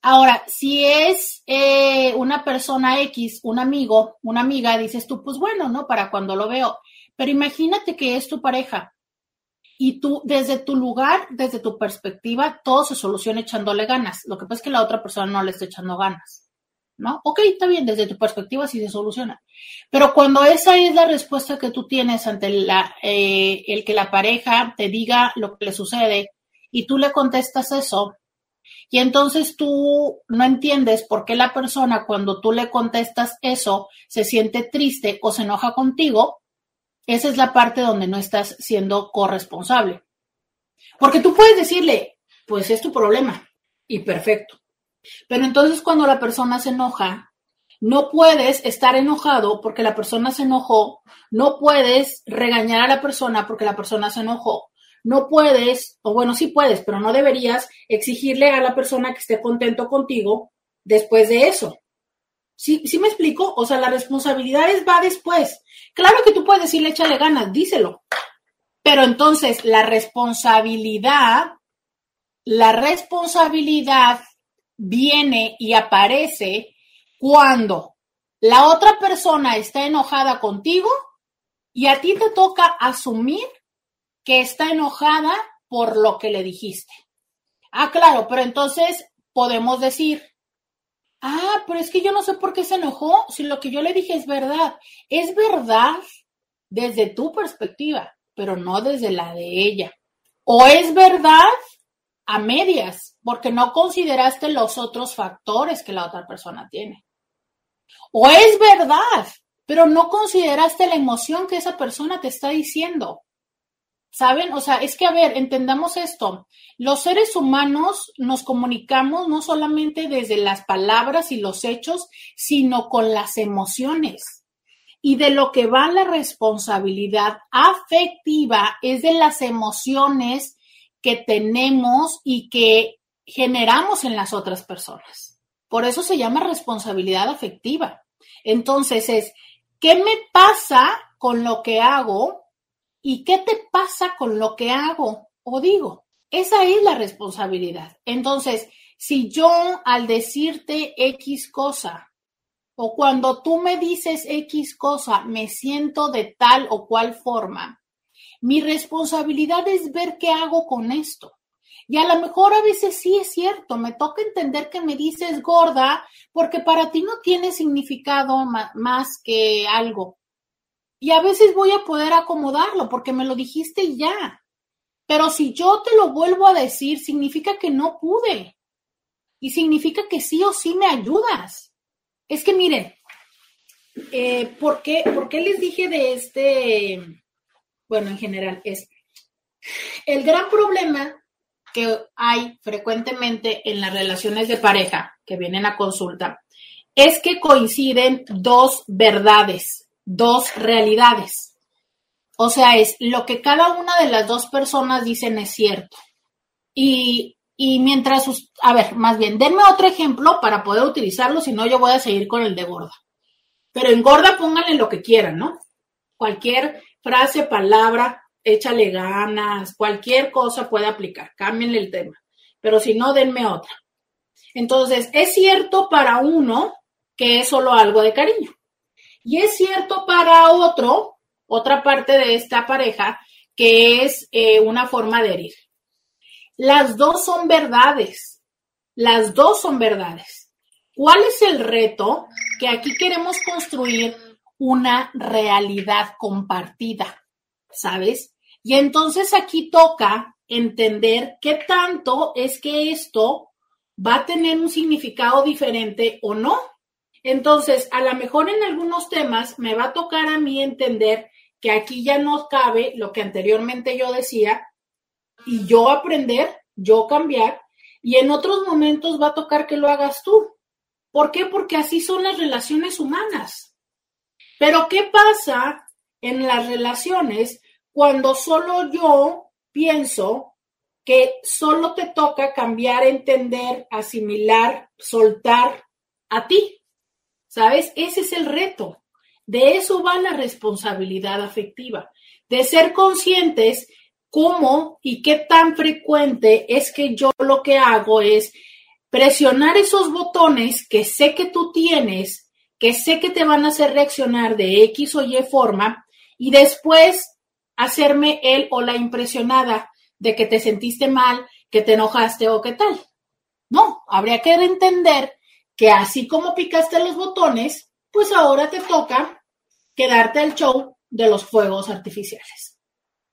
Ahora, si es eh, una persona X, un amigo, una amiga, dices tú, pues bueno, ¿no? Para cuando lo veo. Pero imagínate que es tu pareja y tú, desde tu lugar, desde tu perspectiva, todo se soluciona echándole ganas. Lo que pasa es que la otra persona no le está echando ganas. ¿no? Ok, está bien, desde tu perspectiva sí se soluciona. Pero cuando esa es la respuesta que tú tienes ante eh, el que la pareja te diga lo que le sucede y tú le contestas eso, y entonces tú no entiendes por qué la persona cuando tú le contestas eso se siente triste o se enoja contigo, esa es la parte donde no estás siendo corresponsable. Porque tú puedes decirle, pues es tu problema y perfecto. Pero entonces cuando la persona se enoja, no puedes estar enojado porque la persona se enojó, no puedes regañar a la persona porque la persona se enojó, no puedes, o bueno, sí puedes, pero no deberías exigirle a la persona que esté contento contigo después de eso. ¿Sí, ¿Sí me explico? O sea, la responsabilidad va después. Claro que tú puedes decirle échale ganas, díselo. Pero entonces la responsabilidad, la responsabilidad viene y aparece cuando la otra persona está enojada contigo y a ti te toca asumir que está enojada por lo que le dijiste. Ah, claro, pero entonces podemos decir, ah, pero es que yo no sé por qué se enojó si lo que yo le dije es verdad. Es verdad desde tu perspectiva, pero no desde la de ella. O es verdad a medias, porque no consideraste los otros factores que la otra persona tiene. O es verdad, pero no consideraste la emoción que esa persona te está diciendo. ¿Saben? O sea, es que, a ver, entendamos esto. Los seres humanos nos comunicamos no solamente desde las palabras y los hechos, sino con las emociones. Y de lo que va la responsabilidad afectiva es de las emociones que tenemos y que generamos en las otras personas. Por eso se llama responsabilidad afectiva. Entonces es, ¿qué me pasa con lo que hago y qué te pasa con lo que hago o digo? Esa es la responsabilidad. Entonces, si yo al decirte X cosa o cuando tú me dices X cosa me siento de tal o cual forma, Mi responsabilidad es ver qué hago con esto. Y a lo mejor a veces sí es cierto, me toca entender que me dices gorda porque para ti no tiene significado más que algo. Y a veces voy a poder acomodarlo porque me lo dijiste ya. Pero si yo te lo vuelvo a decir, significa que no pude. Y significa que sí o sí me ayudas. Es que miren, eh, ¿por, qué, ¿por qué les dije de este? Bueno, en general, es el gran problema que hay frecuentemente en las relaciones de pareja que vienen a consulta es que coinciden dos verdades, dos realidades. O sea, es lo que cada una de las dos personas dicen es cierto. Y, y mientras, a ver, más bien, denme otro ejemplo para poder utilizarlo, si no yo voy a seguir con el de gorda. Pero en gorda pónganle lo que quieran, ¿no? Cualquier frase, palabra, échale ganas, cualquier cosa puede aplicar, cámbienle el tema, pero si no, denme otra. Entonces, es cierto para uno que es solo algo de cariño. Y es cierto para otro, otra parte de esta pareja, que es eh, una forma de herir. Las dos son verdades. Las dos son verdades. ¿Cuál es el reto? Que aquí queremos construir una realidad compartida, ¿sabes? Y entonces aquí toca entender qué tanto es que esto va a tener un significado diferente o no. Entonces, a lo mejor en algunos temas me va a tocar a mí entender que aquí ya no cabe lo que anteriormente yo decía y yo aprender, yo cambiar, y en otros momentos va a tocar que lo hagas tú. ¿Por qué? Porque así son las relaciones humanas. Pero ¿qué pasa en las relaciones cuando solo yo pienso que solo te toca cambiar, entender, asimilar, soltar a ti. ¿Sabes? Ese es el reto. De eso va la responsabilidad afectiva, de ser conscientes cómo y qué tan frecuente es que yo lo que hago es presionar esos botones que sé que tú tienes, que sé que te van a hacer reaccionar de X o Y forma, y después hacerme él o la impresionada de que te sentiste mal, que te enojaste o qué tal. No, habría que entender que así como picaste los botones, pues ahora te toca quedarte al show de los fuegos artificiales.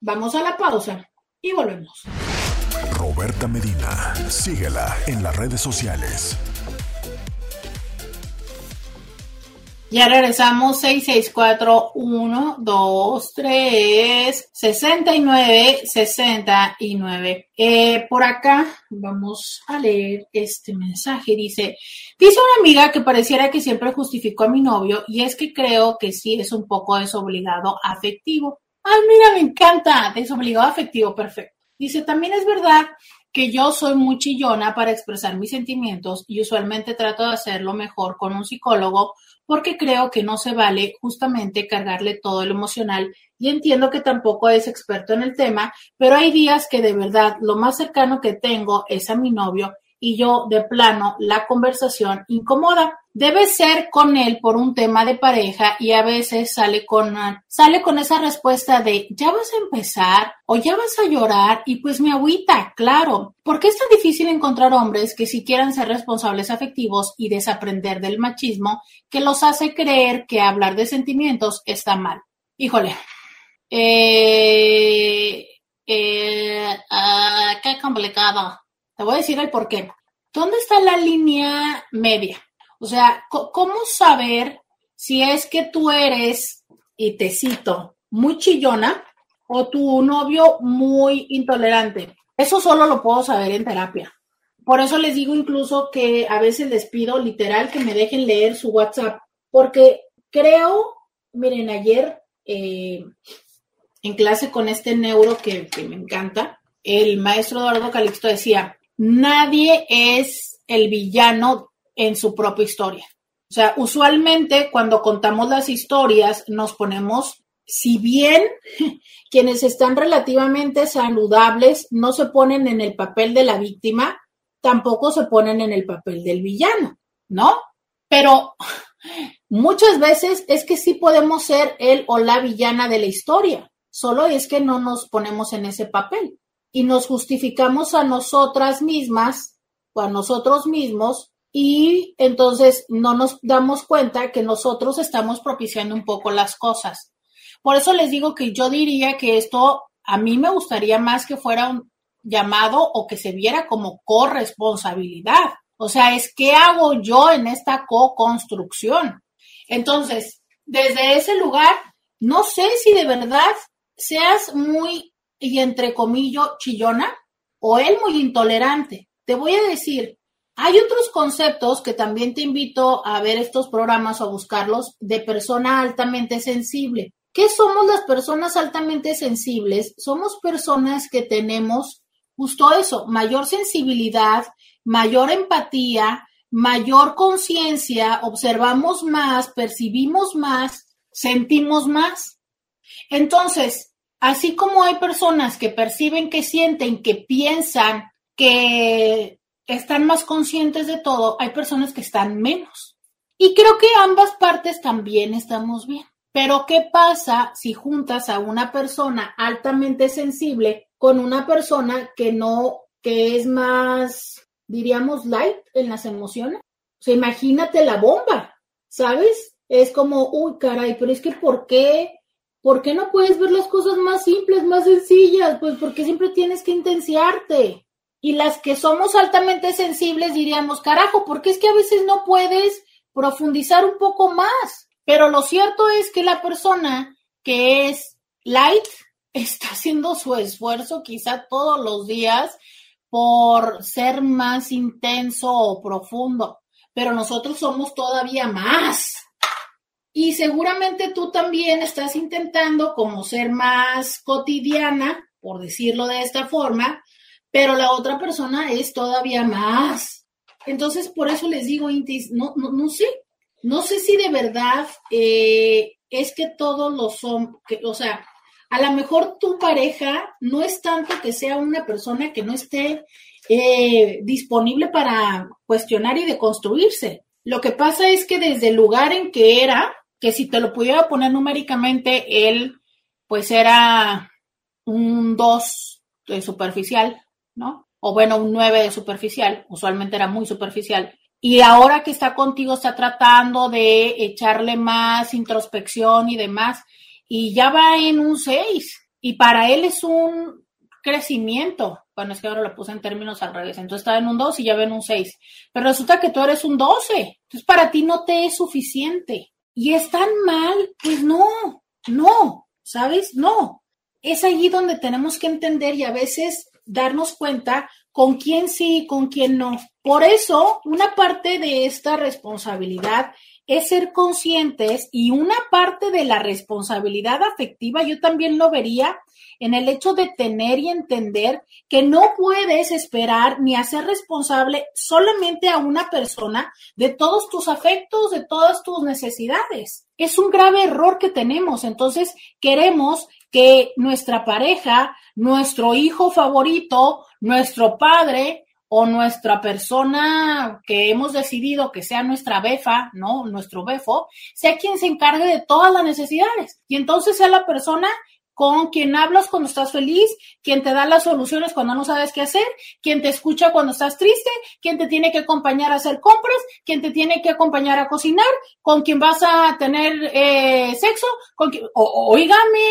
Vamos a la pausa y volvemos. Roberta Medina, síguela en las redes sociales. Ya regresamos 6641 2 69 69. por acá vamos a leer este mensaje. Dice, dice una amiga que pareciera que siempre justificó a mi novio y es que creo que sí es un poco desobligado afectivo. Ay, mira, me encanta, desobligado afectivo, perfecto. Dice, también es verdad que yo soy muy chillona para expresar mis sentimientos y usualmente trato de hacerlo mejor con un psicólogo porque creo que no se vale justamente cargarle todo lo emocional y entiendo que tampoco es experto en el tema, pero hay días que de verdad lo más cercano que tengo es a mi novio y yo de plano la conversación incomoda. Debe ser con él por un tema de pareja y a veces sale con, sale con esa respuesta de ya vas a empezar o ya vas a llorar y pues me agüita, claro. ¿Por qué es tan difícil encontrar hombres que si quieran ser responsables afectivos y desaprender del machismo que los hace creer que hablar de sentimientos está mal? Híjole. Eh, eh, ah, qué complicado. Te voy a decir el por qué. ¿Dónde está la línea media? O sea, ¿cómo saber si es que tú eres, y te cito, muy chillona o tu novio muy intolerante? Eso solo lo puedo saber en terapia. Por eso les digo incluso que a veces les pido literal que me dejen leer su WhatsApp, porque creo, miren, ayer eh, en clase con este neuro que, que me encanta, el maestro Eduardo Calixto decía, nadie es el villano en su propia historia. O sea, usualmente cuando contamos las historias nos ponemos, si bien quienes están relativamente saludables no se ponen en el papel de la víctima, tampoco se ponen en el papel del villano, ¿no? Pero muchas veces es que sí podemos ser él o la villana de la historia. solo es que no nos ponemos en ese papel y nos justificamos a nosotras mismas o a nosotros mismos y entonces no nos damos cuenta que nosotros estamos propiciando un poco las cosas. Por eso les digo que yo diría que esto a mí me gustaría más que fuera un llamado o que se viera como corresponsabilidad. O sea, es qué hago yo en esta co-construcción. Entonces, desde ese lugar, no sé si de verdad seas muy, y entre comillas, chillona o él muy intolerante. Te voy a decir, hay otros conceptos que también te invito a ver estos programas o a buscarlos de persona altamente sensible. ¿Qué somos las personas altamente sensibles? Somos personas que tenemos justo eso, mayor sensibilidad, mayor empatía, mayor conciencia, observamos más, percibimos más, sentimos más. Entonces, así como hay personas que perciben, que sienten, que piensan, que están más conscientes de todo, hay personas que están menos. Y creo que ambas partes también estamos bien. Pero ¿qué pasa si juntas a una persona altamente sensible con una persona que no, que es más, diríamos, light en las emociones? O sea, imagínate la bomba, ¿sabes? Es como, uy, caray, pero es que ¿por qué? ¿Por qué no puedes ver las cosas más simples, más sencillas? Pues porque siempre tienes que intenciarte y las que somos altamente sensibles diríamos, carajo, porque es que a veces no puedes profundizar un poco más. Pero lo cierto es que la persona que es light está haciendo su esfuerzo quizá todos los días por ser más intenso o profundo, pero nosotros somos todavía más. Y seguramente tú también estás intentando como ser más cotidiana, por decirlo de esta forma, pero la otra persona es todavía más. Entonces, por eso les digo, Intis, no, no, no sé, no sé si de verdad eh, es que todos lo son, que, o sea, a lo mejor tu pareja no es tanto que sea una persona que no esté eh, disponible para cuestionar y deconstruirse. Lo que pasa es que desde el lugar en que era, que si te lo pudiera poner numéricamente, él pues era un 2 superficial, ¿no? O bueno, un 9 de superficial, usualmente era muy superficial. Y ahora que está contigo está tratando de echarle más introspección y demás, y ya va en un 6. Y para él es un crecimiento. Bueno, es que ahora lo puse en términos al revés. Entonces estaba en un 2 y ya va en un 6. Pero resulta que tú eres un 12. Entonces para ti no te es suficiente. Y es tan mal, pues no, no, ¿sabes? No. Es allí donde tenemos que entender y a veces darnos cuenta con quién sí y con quién no. Por eso, una parte de esta responsabilidad es ser conscientes y una parte de la responsabilidad afectiva yo también lo vería en el hecho de tener y entender que no puedes esperar ni hacer responsable solamente a una persona de todos tus afectos, de todas tus necesidades. Es un grave error que tenemos. Entonces, queremos que nuestra pareja, nuestro hijo favorito, nuestro padre o nuestra persona que hemos decidido que sea nuestra befa, ¿no? Nuestro befo, sea quien se encargue de todas las necesidades. Y entonces sea la persona con quien hablas cuando estás feliz, quien te da las soluciones cuando no sabes qué hacer, quien te escucha cuando estás triste, quien te tiene que acompañar a hacer compras, quien te tiene que acompañar a cocinar, con quien vas a tener eh, sexo, con quien, oígame,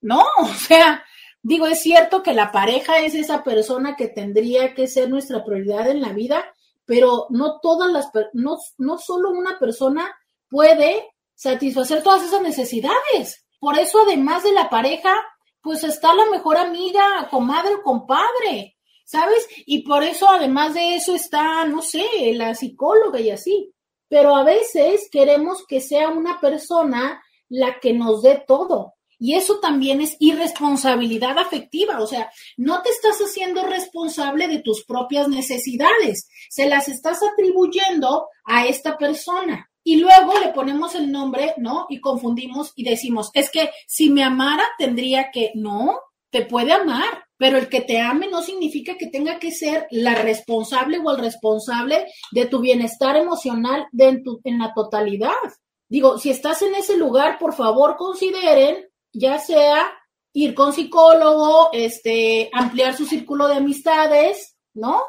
¿no? O sea, digo, es cierto que la pareja es esa persona que tendría que ser nuestra prioridad en la vida, pero no todas las, no, no solo una persona puede satisfacer todas esas necesidades. Por eso, además de la pareja, pues está la mejor amiga, comadre o compadre, ¿sabes? Y por eso, además de eso, está, no sé, la psicóloga y así. Pero a veces queremos que sea una persona la que nos dé todo. Y eso también es irresponsabilidad afectiva, o sea, no te estás haciendo responsable de tus propias necesidades, se las estás atribuyendo a esta persona. Y luego le ponemos el nombre, ¿no? Y confundimos y decimos, es que si me amara tendría que, no, te puede amar, pero el que te ame no significa que tenga que ser la responsable o el responsable de tu bienestar emocional en, en la totalidad. Digo, si estás en ese lugar, por favor consideren ya sea ir con psicólogo, este, ampliar su círculo de amistades, ¿no?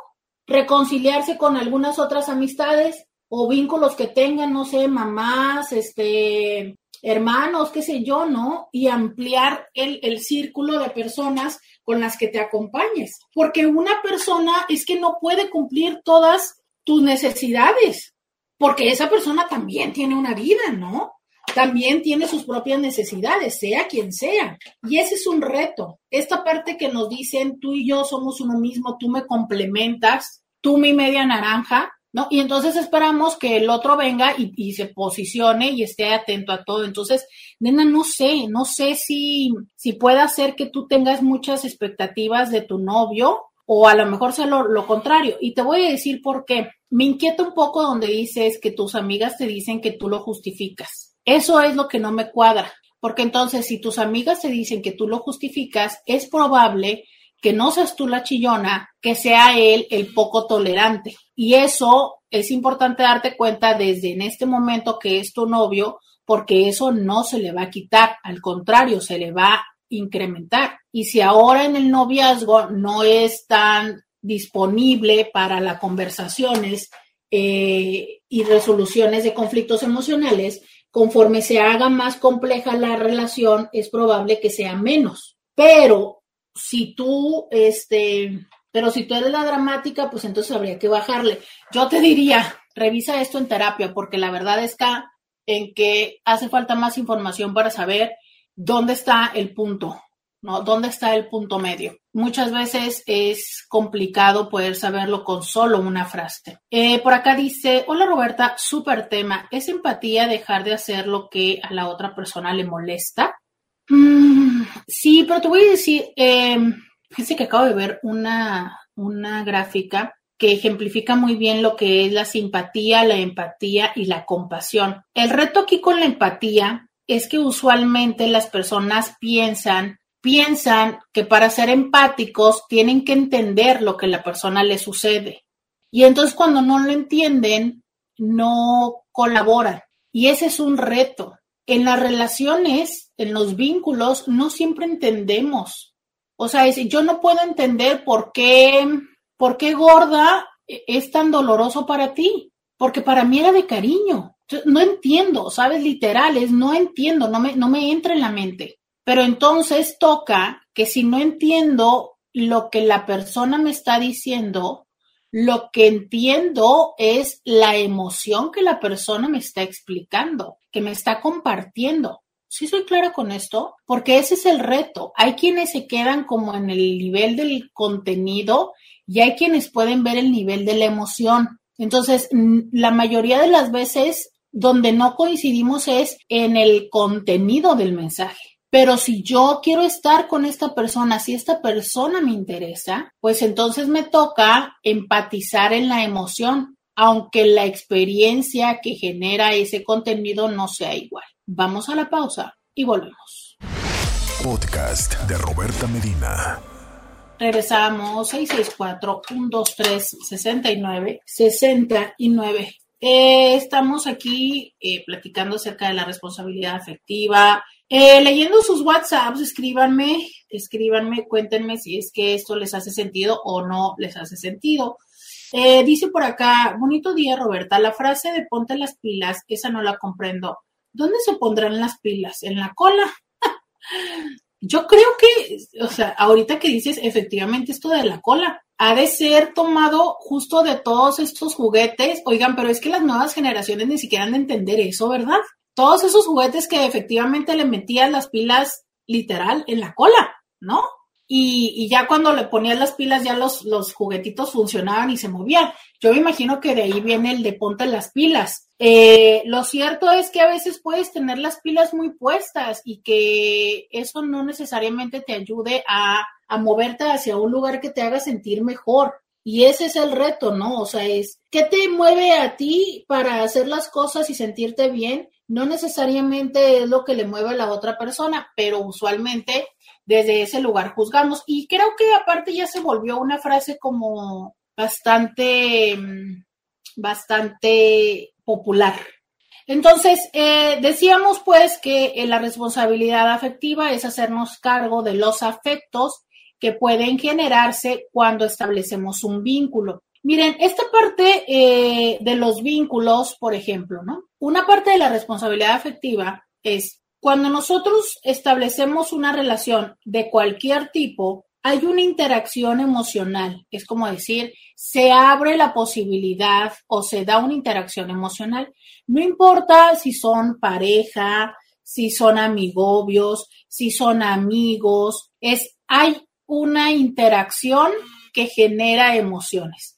Reconciliarse con algunas otras amistades o vínculos que tengan, no sé, mamás, este, hermanos, qué sé yo, ¿no? Y ampliar el, el círculo de personas con las que te acompañes. Porque una persona es que no puede cumplir todas tus necesidades, porque esa persona también tiene una vida, ¿no? También tiene sus propias necesidades, sea quien sea. Y ese es un reto. Esta parte que nos dicen, tú y yo somos uno mismo, tú me complementas, tú mi media naranja, ¿no? Y entonces esperamos que el otro venga y, se posicione y esté atento a todo. Entonces, nena, no sé, no sé si, si puede hacer que tú tengas muchas expectativas de tu novio o a lo mejor sea lo, lo, contrario. Y te voy a decir por qué. Me inquieta un poco donde dices que tus amigas te dicen que tú lo justificas. Eso es lo que no me cuadra, porque entonces si tus amigas te dicen que tú lo justificas, es probable que no seas tú la chillona, que sea él el poco tolerante. Y eso es importante darte cuenta desde en este momento que es tu novio, porque eso no se le va a quitar, al contrario, se le va a incrementar. Y si ahora en el noviazgo no es tan disponible para las conversaciones eh, y resoluciones de conflictos emocionales, conforme se haga más compleja la relación, es probable que sea menos. Pero si tú, este, pero si tú eres la dramática, pues entonces habría que bajarle. Yo te diría, revisa esto en terapia, porque la verdad está en que hace falta más información para saber dónde está el punto, ¿no? ¿Dónde está el punto medio? Muchas veces es complicado poder saberlo con solo una frase. Eh, por acá dice, hola Roberta, súper tema. ¿Es empatía dejar de hacer lo que a la otra persona le molesta? Mm, sí, pero te voy a decir, eh, fíjese que acabo de ver una, una gráfica que ejemplifica muy bien lo que es la simpatía, la empatía y la compasión. El reto aquí con la empatía es que usualmente las personas piensan, piensan que para ser empáticos tienen que entender lo que la persona le sucede. Y entonces cuando no lo entienden, no colaboran. Y ese es un reto. En las relaciones en los vínculos no siempre entendemos. O sea, yo no puedo entender por qué, por qué gorda es tan doloroso para ti, porque para mí era de cariño. No entiendo, ¿sabes? Literales, no entiendo, no me, no me entra en la mente. Pero entonces toca que si no entiendo lo que la persona me está diciendo, lo que entiendo es la emoción que la persona me está explicando, que me está compartiendo. Sí soy clara con esto, porque ese es el reto. Hay quienes se quedan como en el nivel del contenido y hay quienes pueden ver el nivel de la emoción. Entonces, la mayoría de las veces donde no coincidimos es en el contenido del mensaje. Pero si yo quiero estar con esta persona, si esta persona me interesa, pues entonces me toca empatizar en la emoción, aunque la experiencia que genera ese contenido no sea igual. Vamos a la pausa y volvemos. Podcast de Roberta Medina. Regresamos 664-123-69. 69. Eh, estamos aquí eh, platicando acerca de la responsabilidad afectiva. Eh, leyendo sus WhatsApps, escríbanme, escríbanme, cuéntenme si es que esto les hace sentido o no les hace sentido. dice por acá, bonito día, Roberta. La frase de ponte las pilas, esa no la comprendo. ¿dónde se pondrán las pilas? ¿En la cola? Yo creo que, o sea, ahorita que dices efectivamente esto de la cola, ha de ser tomado justo de todos estos juguetes. Oigan, pero es que las nuevas generaciones ni siquiera han de entender eso, ¿verdad? Todos esos juguetes que efectivamente le metían las pilas literal en la cola, ¿no? Y, ya cuando le ponías las pilas ya los, los juguetitos funcionaban y se movían. Yo me imagino que de ahí viene el de ponte las pilas. Eh, lo cierto es que a veces puedes tener las pilas muy puestas y que eso no necesariamente te ayude a, a moverte hacia un lugar que te haga sentir mejor. Y ese es el reto, ¿no? O sea, es, ¿qué te mueve a ti para hacer las cosas y sentirte bien? No necesariamente es lo que le mueve a la otra persona, pero usualmente desde ese lugar juzgamos. Y creo que aparte ya se volvió una frase como bastante, mm, bastante popular. Entonces, eh, decíamos pues que eh, la responsabilidad afectiva es hacernos cargo de los afectos que pueden generarse cuando establecemos un vínculo. Miren, esta parte eh, de los vínculos, por ejemplo, ¿no? Una parte de la responsabilidad afectiva es cuando nosotros establecemos una relación de cualquier tipo, hay una interacción emocional. Es como decir, se abre la posibilidad o se da una interacción emocional. No importa si son pareja, si son amigobios, si son amigos, es, hay una interacción que genera emociones.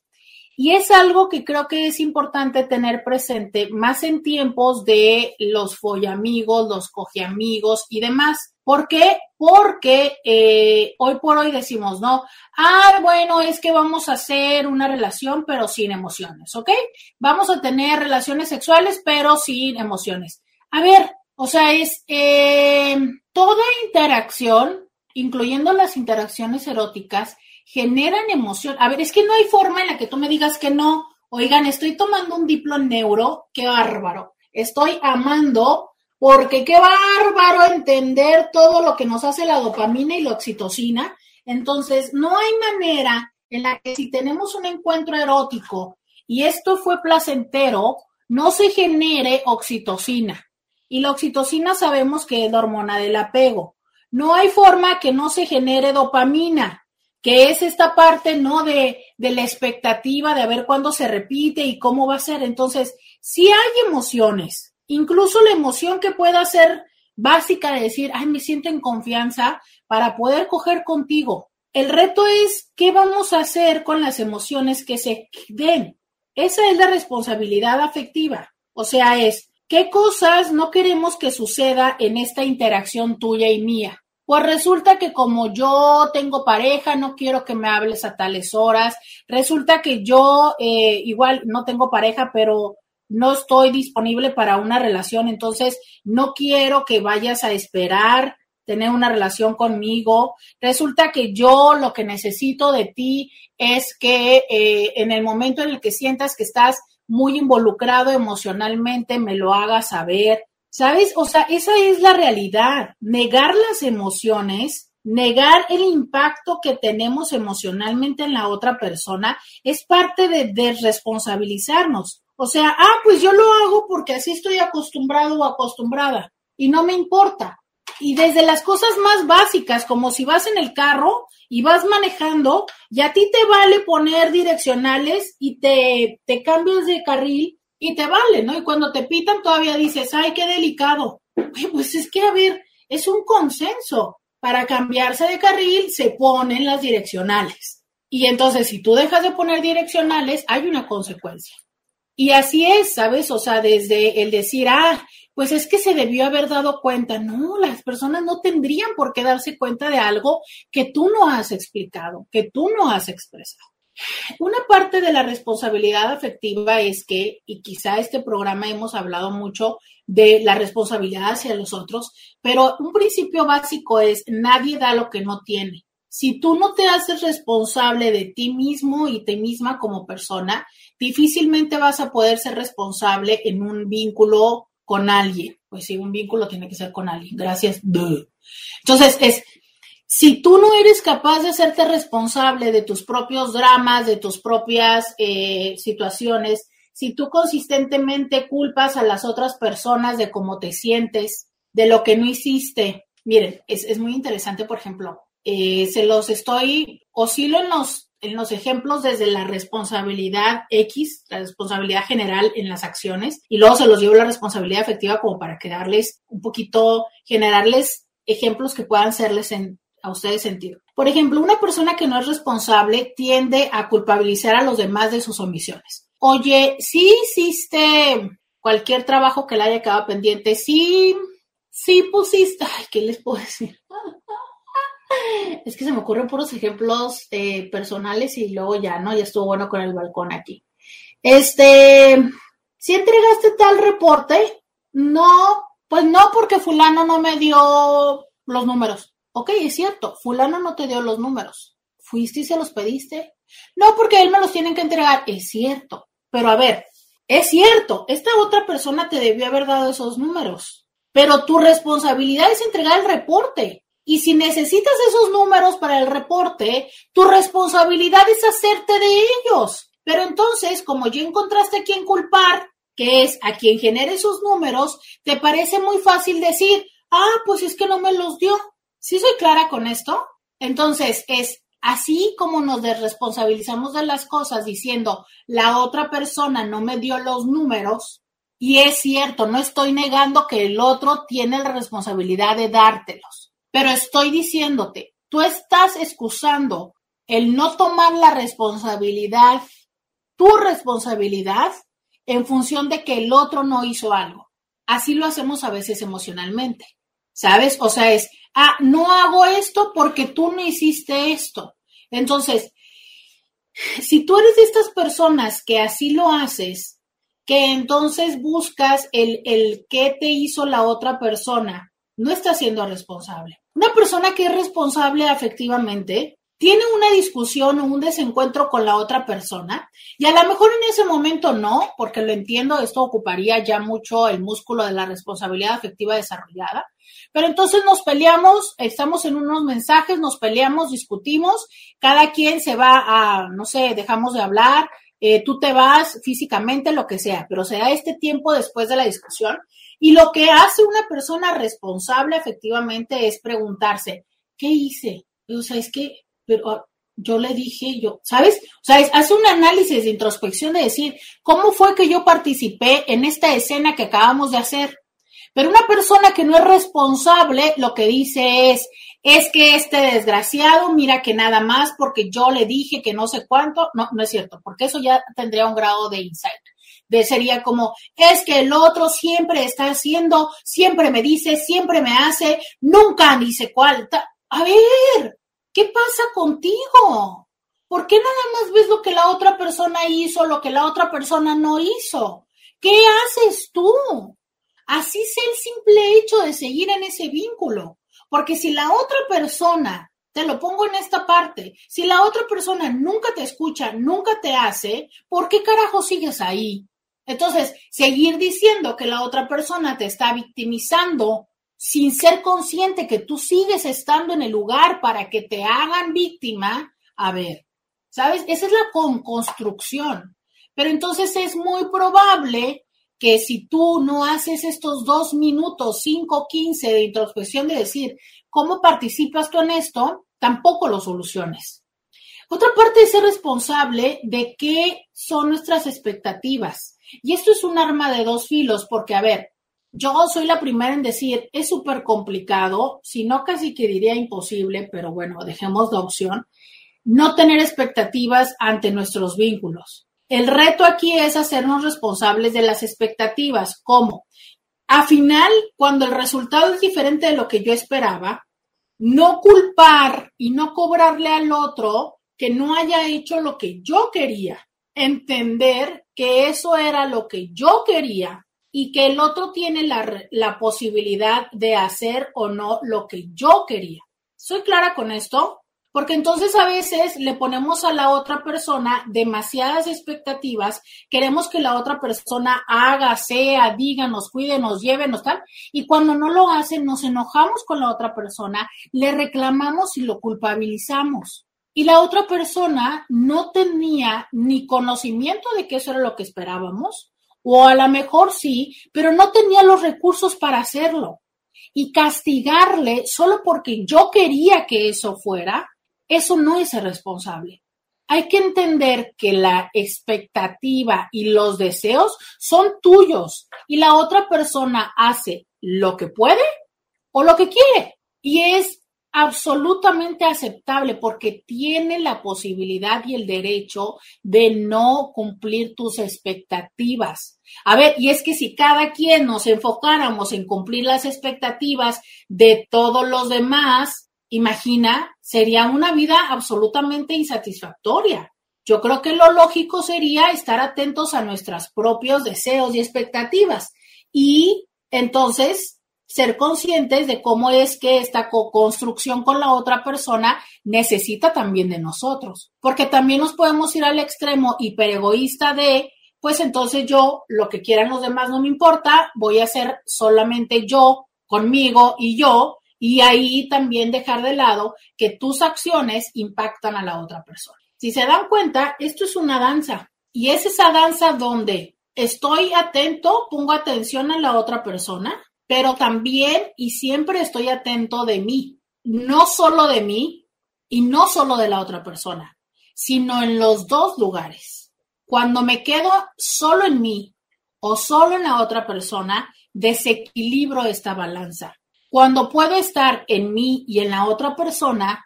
Y es algo que creo que es importante tener presente más en tiempos de los follamigos, los cogeamigos y demás. ¿Por qué? Porque eh, hoy por hoy decimos, no, ah, bueno, es que vamos a hacer una relación pero sin emociones, ¿ok? Vamos a tener relaciones sexuales pero sin emociones. A ver, o sea, es eh, toda interacción, incluyendo las interacciones eróticas, generan emoción. A ver, es que no hay forma en la que tú me digas que no. Oigan, estoy tomando un diplo neuro, qué bárbaro. Estoy amando porque qué bárbaro entender todo lo que nos hace la dopamina y la oxitocina. Entonces, no hay manera en la que si tenemos un encuentro erótico y esto fue placentero, no se genere oxitocina. Y la oxitocina sabemos que es la hormona del apego. No hay forma que no se genere dopamina que es esta parte, ¿no? De, de la expectativa de a ver cuándo se repite y cómo va a ser. Entonces, si hay emociones, incluso la emoción que pueda ser básica de decir, ay, me siento en confianza para poder coger contigo. El reto es qué vamos a hacer con las emociones que se den. Esa es la responsabilidad afectiva. O sea, es qué cosas no queremos que suceda en esta interacción tuya y mía. Pues resulta que como yo tengo pareja, no quiero que me hables a tales horas. Resulta que yo eh, igual no tengo pareja, pero no estoy disponible para una relación, entonces no quiero que vayas a esperar tener una relación conmigo. Resulta que yo lo que necesito de ti es que eh, en el momento en el que sientas que estás muy involucrado emocionalmente, me lo hagas saber. ¿Sabes? O sea, esa es la realidad. Negar las emociones, negar el impacto que tenemos emocionalmente en la otra persona es parte de desresponsabilizarnos. O sea, ah, pues yo lo hago porque así estoy acostumbrado o acostumbrada y no me importa. Y desde las cosas más básicas, como si vas en el carro y vas manejando, y a ti te vale poner direccionales y te, te cambias de carril y te vale, ¿no? Y cuando te pitan todavía dices, ay, qué delicado. Pues es que, a ver, es un consenso. Para cambiarse de carril se ponen las direccionales. Y entonces, si tú dejas de poner direccionales, hay una consecuencia. Y así es, ¿sabes? O sea, desde el decir, ah, pues es que se debió haber dado cuenta. No, las personas no tendrían por qué darse cuenta de algo que tú no has explicado, que tú no has expresado. Una parte de la responsabilidad afectiva es que, y quizá este programa hemos hablado mucho de la responsabilidad hacia los otros, pero un principio básico es nadie da lo que no tiene. Si tú no te haces responsable de ti mismo y ti misma como persona, difícilmente vas a poder ser responsable en un vínculo con alguien. Pues sí, un vínculo tiene que ser con alguien. Gracias. Entonces, es si tú no eres capaz de hacerte responsable de tus propios dramas, de tus propias eh, situaciones, si tú consistentemente culpas a las otras personas de cómo te sientes, de lo que no hiciste, miren, es, muy interesante, por ejemplo, eh, se los estoy, oscilo en los, en los ejemplos desde la responsabilidad X, la responsabilidad general en las acciones, y luego se los llevo la responsabilidad efectiva como para quedarles un poquito, generarles ejemplos que puedan serles en, a ustedes sentido. Por ejemplo, una persona que no es responsable tiende a culpabilizar a los demás de sus omisiones. Oye, sí hiciste cualquier trabajo que le haya quedado pendiente, sí, sí pusiste, ay, ¿qué les puedo decir? Es que se me ocurren puros ejemplos eh, personales y luego ya, ¿no? Ya estuvo bueno con el balcón aquí. Este, si entregaste tal reporte, no, pues no, porque fulano no me dio los números. Ok, es cierto, fulano no te dio los números. ¿Fuiste y se los pediste? No, porque él me los tiene que entregar. Es cierto. Pero a ver, es cierto, esta otra persona te debió haber dado esos números, pero tu responsabilidad es entregar el reporte. Y si necesitas esos números para el reporte, tu responsabilidad es hacerte de ellos. Pero entonces, como ya encontraste a quien culpar, que es a quien genere esos números, te parece muy fácil decir, ah, pues es que no me los dio. ¿Sí soy clara con esto? Entonces, es así como nos desresponsabilizamos de las cosas diciendo, la otra persona no me dio los números, y es cierto, no estoy negando que el otro tiene la responsabilidad de dártelos, pero estoy diciéndote, tú estás excusando el no tomar la responsabilidad, tu responsabilidad, en función de que el otro no hizo algo. Así lo hacemos a veces emocionalmente, ¿sabes? O sea, es, ah, no hago esto porque tú no hiciste esto. Entonces, si tú eres de estas personas que así lo haces, que entonces buscas el, el qué te hizo la otra persona, no estás siendo responsable. Una persona que es responsable afectivamente tiene una discusión o un desencuentro con la otra persona y a lo mejor en ese momento no, porque lo entiendo, esto ocuparía ya mucho el músculo de la responsabilidad afectiva desarrollada, pero entonces nos peleamos, estamos en unos mensajes, nos peleamos, discutimos, cada quien se va a, no sé, dejamos de hablar, eh, tú te vas físicamente, lo que sea, pero se da este tiempo después de la discusión y lo que hace una persona responsable efectivamente es preguntarse, ¿qué hice? O sea, es que, pero ah, yo le dije, yo, ¿sabes? O sea, hace un análisis de introspección de decir, ¿cómo fue que yo participé en esta escena que acabamos de hacer? Pero una persona que no es responsable lo que dice es, es que este desgraciado, mira que nada más porque yo le dije que no sé cuánto, no, no es cierto, porque eso ya tendría un grado de insight. De sería como, es que el otro siempre está haciendo, siempre me dice, siempre me hace, nunca dice cuál. A ver, ¿qué pasa contigo? ¿Por qué nada más ves lo que la otra persona hizo, lo que la otra persona no hizo? ¿Qué haces tú? Así sea el simple hecho de seguir en ese vínculo. Porque si la otra persona, te lo pongo en esta parte, si la otra persona nunca te escucha, nunca te hace, ¿por qué carajo sigues ahí? Entonces, seguir diciendo que la otra persona te está victimizando sin ser consciente que tú sigues estando en el lugar para que te hagan víctima, a ver, ¿sabes? Esa es la construcción. Pero entonces es muy probable que si tú no haces estos dos minutos, cinco, quince de introspección de decir cómo participas tú en esto, tampoco lo soluciones. Otra parte es ser responsable de qué son nuestras expectativas. Y esto es un arma de dos filos, porque, a ver, yo soy la primera en decir, es súper complicado, si no casi que diría imposible, pero bueno, dejemos la opción, no tener expectativas ante nuestros vínculos. El reto aquí es hacernos responsables de las expectativas. ¿Cómo? A final, cuando el resultado es diferente de lo que yo esperaba, no culpar y no cobrarle al otro que no haya hecho lo que yo quería. Entender que eso era lo que yo quería y que el otro tiene la, la posibilidad de hacer o no lo que yo quería. ¿Soy clara con esto? Porque entonces a veces le ponemos a la otra persona demasiadas expectativas, queremos que la otra persona haga, sea, diga, nos cuide, nos lleve, nos tal, y cuando no lo hace nos enojamos con la otra persona, le reclamamos y lo culpabilizamos. Y la otra persona no tenía ni conocimiento de que eso era lo que esperábamos, o a lo mejor sí, pero no tenía los recursos para hacerlo. Y castigarle solo porque yo quería que eso fuera, eso no es ser responsable. Hay que entender que la expectativa y los deseos son tuyos y la otra persona hace lo que puede o lo que quiere. Y es absolutamente aceptable porque tiene la posibilidad y el derecho de no cumplir tus expectativas. A ver, y es que si cada quien nos enfocáramos en cumplir las expectativas de todos los demás, imagina, sería una vida absolutamente insatisfactoria. Yo creo que lo lógico sería estar atentos a nuestros propios deseos y expectativas y entonces ser conscientes de cómo es que esta co-construcción con la otra persona necesita también de nosotros, porque también nos podemos ir al extremo hiperegoísta de pues entonces yo, lo que quieran los demás no me importa, voy a hacer solamente yo, conmigo y yo, y ahí también dejar de lado que tus acciones impactan a la otra persona. Si se dan cuenta, esto es una danza y es esa danza donde estoy atento, pongo atención a la otra persona, pero también y siempre estoy atento de mí, no solo de mí y no solo de la otra persona, sino en los dos lugares. Cuando me quedo solo en mí o solo en la otra persona, desequilibro esta balanza. Cuando puedo estar en mí y en la otra persona,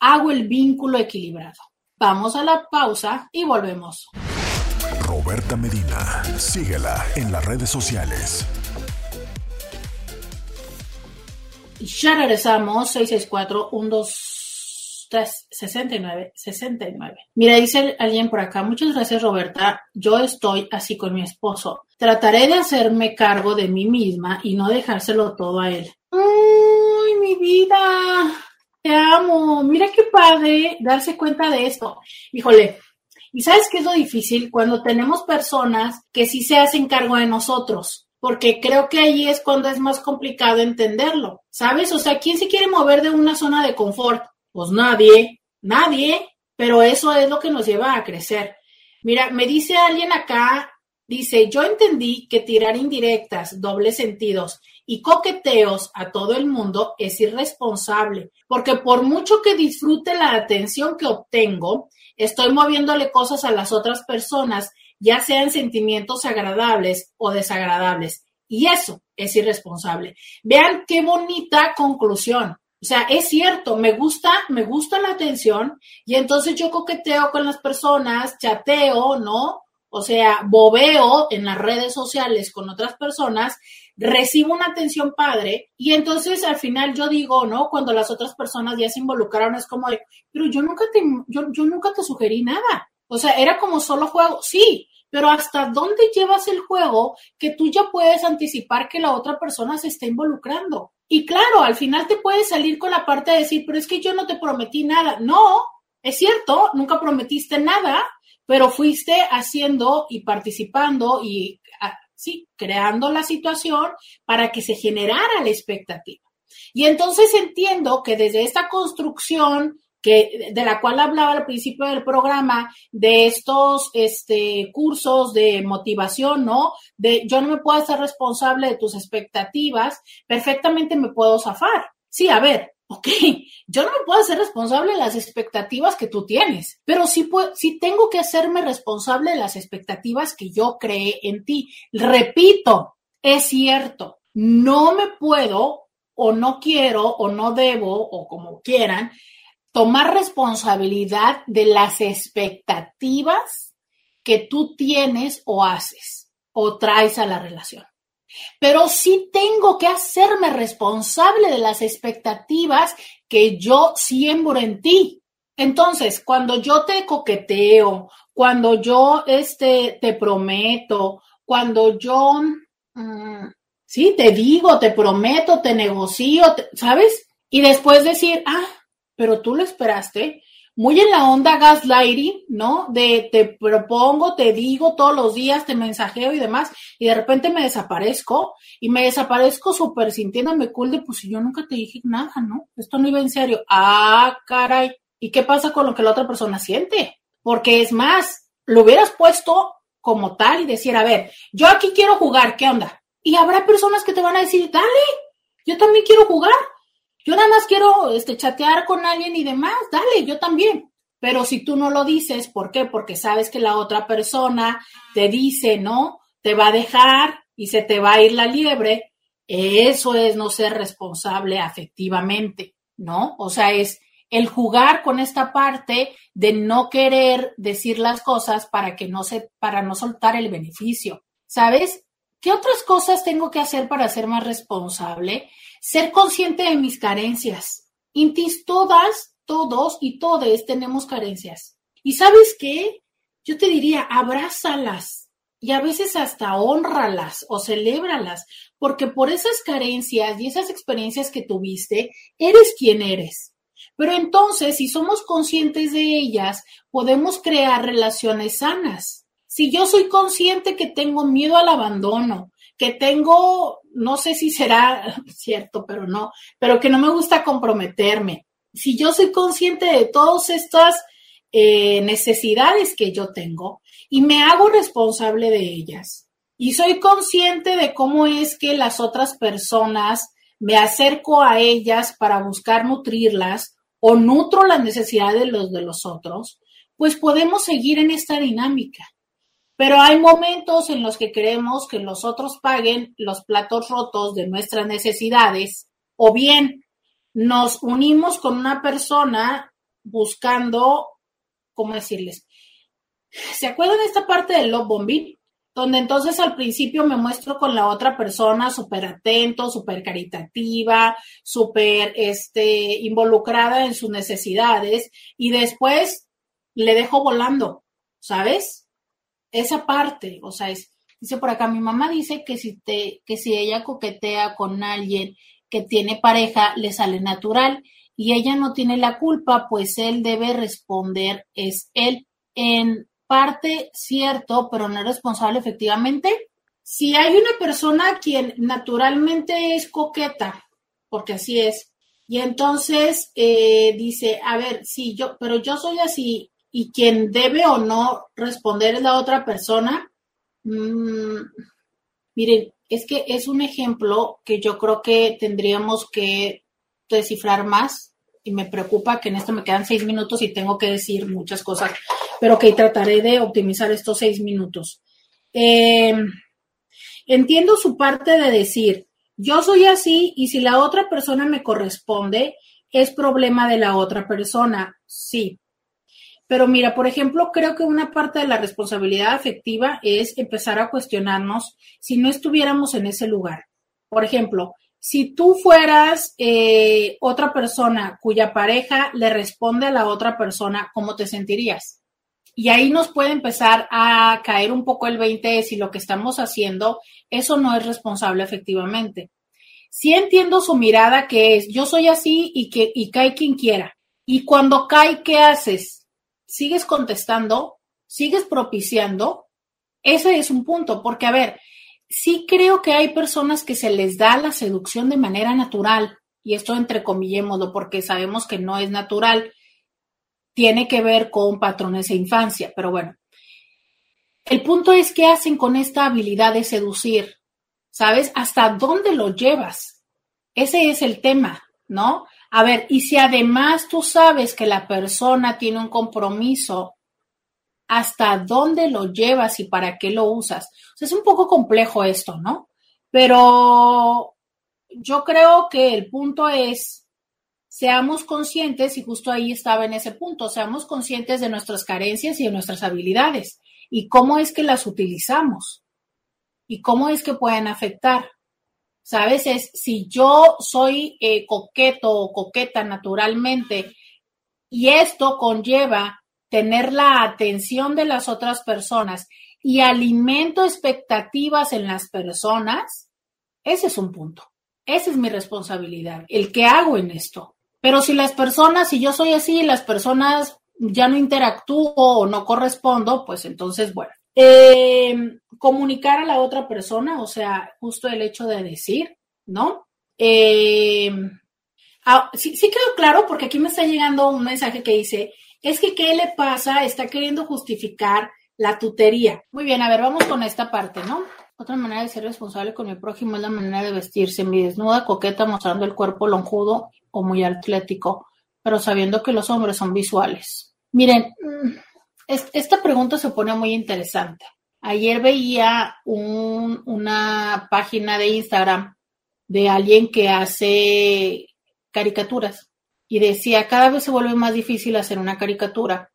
hago el vínculo equilibrado. Vamos a la pausa y volvemos. Roberta Medina, síguela en las redes sociales. Ya regresamos, 664 123 69 69. Mira, dice alguien por acá, muchas gracias Roberta, yo estoy así con mi esposo. Trataré de hacerme cargo de mí misma y no dejárselo todo a él. ¡Ay, mi vida! Te amo. Mira qué padre darse cuenta de esto. Híjole, ¿y sabes qué es lo difícil? Cuando tenemos personas que sí se hacen cargo de nosotros, porque creo que ahí es cuando es más complicado entenderlo, ¿sabes? O sea, ¿quién se quiere mover de una zona de confort? Pues nadie, nadie, pero eso es lo que nos lleva a crecer. Mira, me dice alguien acá, dice, yo entendí que tirar indirectas, dobles sentidos y coqueteos a todo el mundo es irresponsable, porque por mucho que disfrute la atención que obtengo, estoy moviéndole cosas a las otras personas, ya sean sentimientos agradables o desagradables. Y eso es irresponsable. Vean qué bonita conclusión. O sea, es cierto, me gusta, me gusta la atención y entonces yo coqueteo con las personas, chateo, ¿no? O sea, bobeo en las redes sociales con otras personas recibo una atención padre y entonces al final yo digo, ¿no? Cuando las otras personas ya se involucraron es como de, pero yo nunca te, yo, yo nunca te sugerí nada. O sea, era como solo juego, sí, pero ¿hasta dónde llevas el juego que tú ya puedes anticipar que la otra persona se está involucrando? Y claro, al final te puedes salir con la parte de decir, pero es que yo no te prometí nada. No, es cierto, nunca prometiste nada, pero fuiste haciendo y participando y sí, creando la situación para que se generara la expectativa. Y entonces entiendo que desde esta construcción que, de la cual hablaba al principio del programa, de estos este, cursos de motivación, ¿no? De yo no me puedo hacer responsable de tus expectativas, perfectamente me puedo zafar. Sí, a ver, ok, yo no me puedo hacer responsable de las expectativas que tú tienes, pero sí, sí tengo que hacerme responsable de las expectativas que yo creé en ti. Repito, es cierto, no me puedo o no quiero o no debo o como quieran tomar responsabilidad de las expectativas que tú tienes o haces o traes a la relación pero sí tengo que hacerme responsable de las expectativas que yo siembro en ti. Entonces, cuando yo te coqueteo, cuando yo este, te prometo, cuando yo, mm, sí, te digo, te prometo, te negocio, ¿sabes? Y después decir, ah, pero tú lo esperaste, muy en la onda gaslighting, ¿no? De te propongo, te digo todos los días, te mensajeo y demás, y de repente me desaparezco, y me desaparezco súper sintiéndome cool de, pues yo nunca te dije nada, ¿no? Esto no iba en serio. Ah, caray. ¿Y qué pasa con lo que la otra persona siente? Porque es más, lo hubieras puesto como tal y decir, a ver, yo aquí quiero jugar, ¿qué onda? Y habrá personas que te van a decir, dale, yo también quiero jugar. Yo nada más quiero este, chatear con alguien y demás, dale, yo también. Pero si tú no lo dices, ¿por qué? Porque sabes que la otra persona te dice, ¿no? Te va a dejar y se te va a ir la liebre. Eso es no ser responsable afectivamente, ¿no? O sea, es el jugar con esta parte de no querer decir las cosas para que no se, para no soltar el beneficio. ¿Sabes? ¿Qué otras cosas tengo que hacer para ser más responsable? Ser consciente de mis carencias. Intis, todas, todos y todes tenemos carencias. ¿Y sabes qué? Yo te diría, abrázalas y a veces hasta honralas o celébralas, porque por esas carencias y esas experiencias que tuviste, eres quien eres. Pero entonces, si somos conscientes de ellas, podemos crear relaciones sanas. Si yo soy consciente que tengo miedo al abandono, que tengo, no sé si será cierto, pero no, pero que no me gusta comprometerme. Si yo soy consciente de todas estas eh, necesidades que yo tengo y me hago responsable de ellas y soy consciente de cómo es que las otras personas me acerco a ellas para buscar nutrirlas o nutro las necesidades de los de los otros, pues podemos seguir en esta dinámica. Pero hay momentos en los que queremos que los otros paguen los platos rotos de nuestras necesidades o bien nos unimos con una persona buscando, ¿cómo decirles? ¿Se acuerdan de esta parte del love bombing? Donde entonces al principio me muestro con la otra persona súper atento, súper caritativa, súper este, involucrada en sus necesidades y después le dejo volando, ¿sabes? Esa parte, o sea, es, dice por acá, mi mamá dice que si te, que si ella coquetea con alguien que tiene pareja, le sale natural y ella no tiene la culpa, pues él debe responder, es él en parte cierto, pero no es responsable efectivamente. Si hay una persona quien naturalmente es coqueta, porque así es, y entonces eh, dice, a ver, sí, yo, pero yo soy así y quien debe o no responder es la otra persona. Mm, miren, es que es un ejemplo que yo creo que tendríamos que descifrar más y me preocupa que en esto me quedan seis minutos y tengo que decir muchas cosas, pero que trataré de optimizar estos seis minutos. Em, entiendo su parte de decir, yo soy así y si la otra persona me corresponde, es problema de la otra persona. Sí, pero mira, por ejemplo, creo que una parte de la responsabilidad afectiva es empezar a cuestionarnos si no estuviéramos en ese lugar. Por ejemplo, si tú fueras eh, otra persona cuya pareja le responde a la otra persona, ¿cómo te sentirías? Y ahí nos puede empezar a caer un poco el 20 de si lo que estamos haciendo, eso no es responsable efectivamente. Sí entiendo su mirada que es, yo soy así y que y cae quien quiera. Y cuando cae, ¿qué haces? Sigues contestando, sigues propiciando, ese es un punto, porque a ver, sí creo que hay personas que se les da la seducción de manera natural, y esto entrecomillémoslo porque sabemos que no es natural, tiene que ver con patrones de infancia, pero bueno. El punto es qué hacen con esta habilidad de seducir, ¿sabes? ¿Hasta dónde lo llevas? Ese es el tema, ¿no? A ver, y si además tú sabes que la persona tiene un compromiso, ¿hasta dónde lo llevas y para qué lo usas? es un poco complejo esto, ¿no? Pero yo creo que el punto es, seamos conscientes, y justo ahí estaba en ese punto, seamos conscientes de nuestras carencias y de nuestras habilidades y cómo es que las utilizamos y cómo es que pueden afectar. ¿Sabes? Es si yo soy eh, coqueto o coqueta naturalmente y esto conlleva tener la atención de las otras personas y alimento expectativas en las personas, ese es un punto. Esa es mi responsabilidad, el que hago en esto. Pero si las personas, si yo soy así, las personas ya no interactúo o no correspondo, pues entonces, bueno, eh, comunicar a la otra persona, o sea, justo el hecho de decir, ¿no? Eh, ah, sí, sí quedó claro porque aquí me está llegando un mensaje que dice, es que ¿qué le pasa? Está queriendo justificar la tutería. Muy bien, a ver, vamos con esta parte, ¿no? Otra manera de ser responsable con mi prójimo es la manera de vestirse, mi desnuda, coqueta, mostrando el cuerpo lonjudo o muy atlético, pero sabiendo que los hombres son visuales. Miren, mm, esta pregunta se pone muy interesante. Ayer veía una página de Instagram de alguien que hace caricaturas y decía, cada vez se vuelve más difícil hacer una caricatura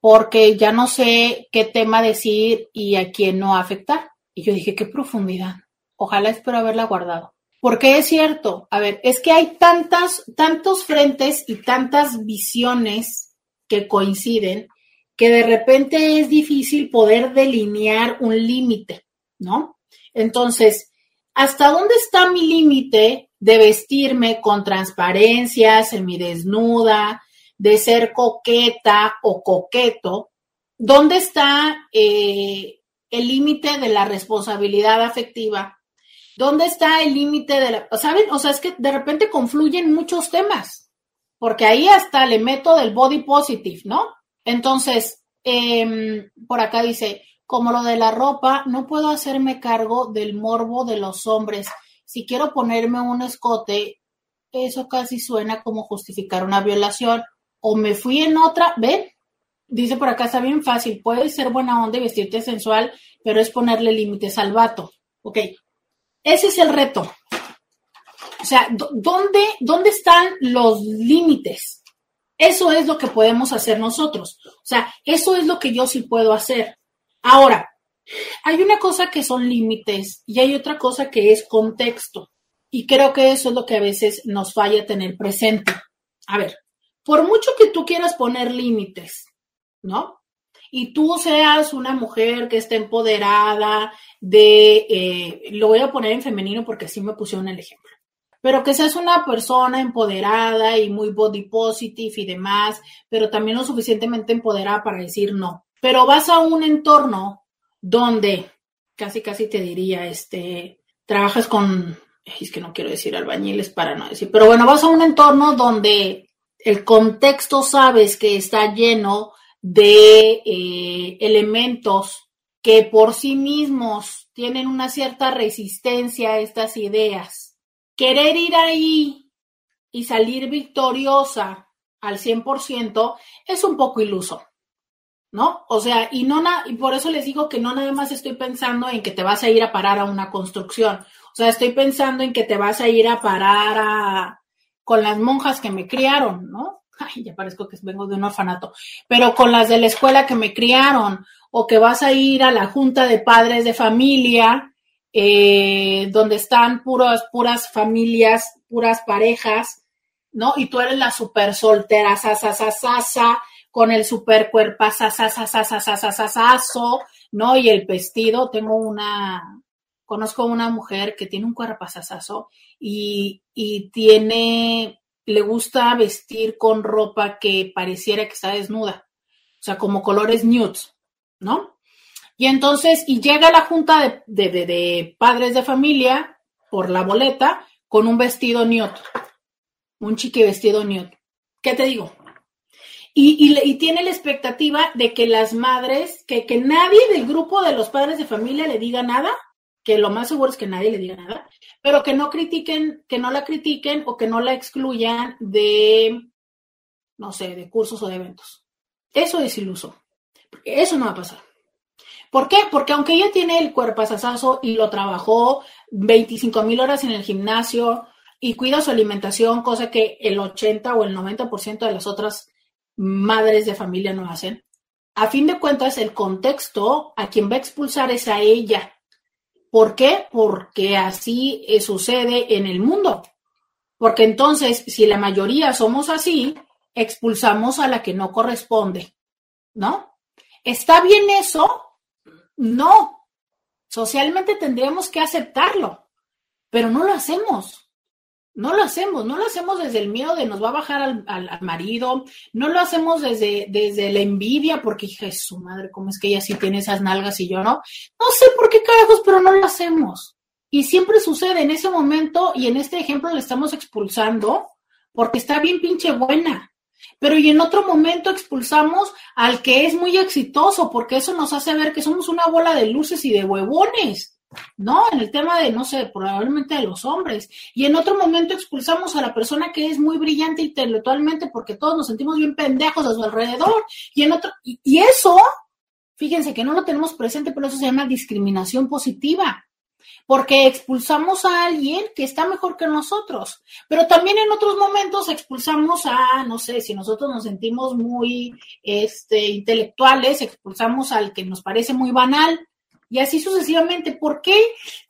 porque ya no sé qué tema decir y a quién no afectar. Y yo dije, qué profundidad. Ojalá espero haberla guardado. Porque es cierto, a ver, es que hay tantas, tantos frentes y tantas visiones que coinciden que de repente es difícil poder delinear un límite, ¿no? Entonces, ¿hasta dónde está mi límite de vestirme con transparencia, semidesnuda, de ser coqueta o coqueto? ¿Dónde está eh, el límite de la responsabilidad afectiva? ¿Dónde está el límite de la... ¿Saben? O sea, es que de repente confluyen muchos temas, porque ahí hasta le meto del body positive, ¿no? Entonces, eh, por acá dice, como lo de la ropa, no puedo hacerme cargo del morbo de los hombres. Si quiero ponerme un escote, eso casi suena como justificar una violación. O me fui en otra, ¿ven? Dice por acá, está bien fácil, puede ser buena onda y vestirte sensual, pero es ponerle límites al vato. Ok, ese es el reto. O sea, ¿dónde, ¿dónde están los límites? Eso es lo que podemos hacer nosotros. O sea, eso es lo que yo sí puedo hacer. Ahora, hay una cosa que son límites y hay otra cosa que es contexto. Y creo que eso es lo que a veces nos falla tener presente. A ver, por mucho que tú quieras poner límites, ¿no? Y tú seas una mujer que esté empoderada de, eh, lo voy a poner en femenino porque así me pusieron el ejemplo, pero que seas una persona empoderada y muy body positive y demás, pero también lo suficientemente empoderada para decir no pero vas a un entorno donde casi, casi te diría, este, trabajas con, es que no quiero decir albañiles para no decir, pero bueno, vas a un entorno donde el contexto sabes que está lleno de eh, elementos que por sí mismos tienen una cierta resistencia a estas ideas. Querer ir ahí y salir victoriosa al 100% es un poco iluso. ¿no? O sea, y no y por eso les digo que no nada más estoy pensando en que te vas a ir a parar a una construcción. O sea, estoy pensando en que te vas a ir a parar a con las monjas que me criaron, ¿no? Ay, ya parezco que vengo de un orfanato, pero con las de la escuela que me criaron, o que vas a ir a la junta de padres de familia, eh, donde están puras, puras familias, puras parejas, ¿no? Y tú eres la super soltera, sa, sa, sa, sa, sa con el super cuerpazazazazazazazazo, ¿no? Y el vestido, tengo una, conozco una mujer que tiene un y, y tiene, le gusta vestir con ropa que pareciera que está desnuda, o sea, como colores nudes, ¿no? Y entonces, y llega la junta de, de, de, padres de familia por la boleta con un vestido nude, un chiqui vestido nude. ¿Qué te digo? Y, tiene la expectativa de que las madres, que, que nadie del grupo de los padres de familia le diga nada, que lo más seguro es que nadie le diga nada, pero que no critiquen, que no la critiquen o que no la excluyan de, no sé, de cursos o de eventos. Eso es iluso. Eso no va a pasar. ¿Por qué? Porque aunque ella tiene el cuerpo asasazo y lo trabajó 25 mil horas en el gimnasio y cuida su alimentación, cosa que el 80 o el 90% de las otras madres de familia no hacen. A fin de cuentas, el contexto a quien va a expulsar es a ella. ¿Por qué? Porque así eh, sucede en el mundo. Porque entonces, si la mayoría somos así, expulsamos a la que no corresponde. ¿No? ¿Está bien eso? No. Socialmente tendríamos que aceptarlo, pero no lo hacemos. No lo hacemos, no lo hacemos desde el miedo de nos va a bajar al, marido, no lo hacemos desde, desde la envidia, porque hija su madre, ¿cómo es que ella sí tiene esas nalgas y yo no? No sé por qué carajos, pero no lo hacemos. Y siempre sucede en ese momento, y en este ejemplo le estamos expulsando, porque está bien pinche buena. Pero y en otro momento expulsamos al que es muy exitoso, porque eso nos hace ver que somos una bola de luces y de huevones. ¿no? En el tema de, no sé, probablemente de los hombres. Y en otro momento expulsamos a la persona que es muy brillante intelectualmente porque todos nos sentimos bien pendejos a su alrededor. Y en otro, y, eso, fíjense que no lo tenemos presente, pero eso se llama discriminación positiva. Porque expulsamos a alguien que está mejor que nosotros. Pero también en otros momentos expulsamos a, no sé, si nosotros nos sentimos muy este, intelectuales, expulsamos al que nos parece muy banal y así sucesivamente. ¿Por qué?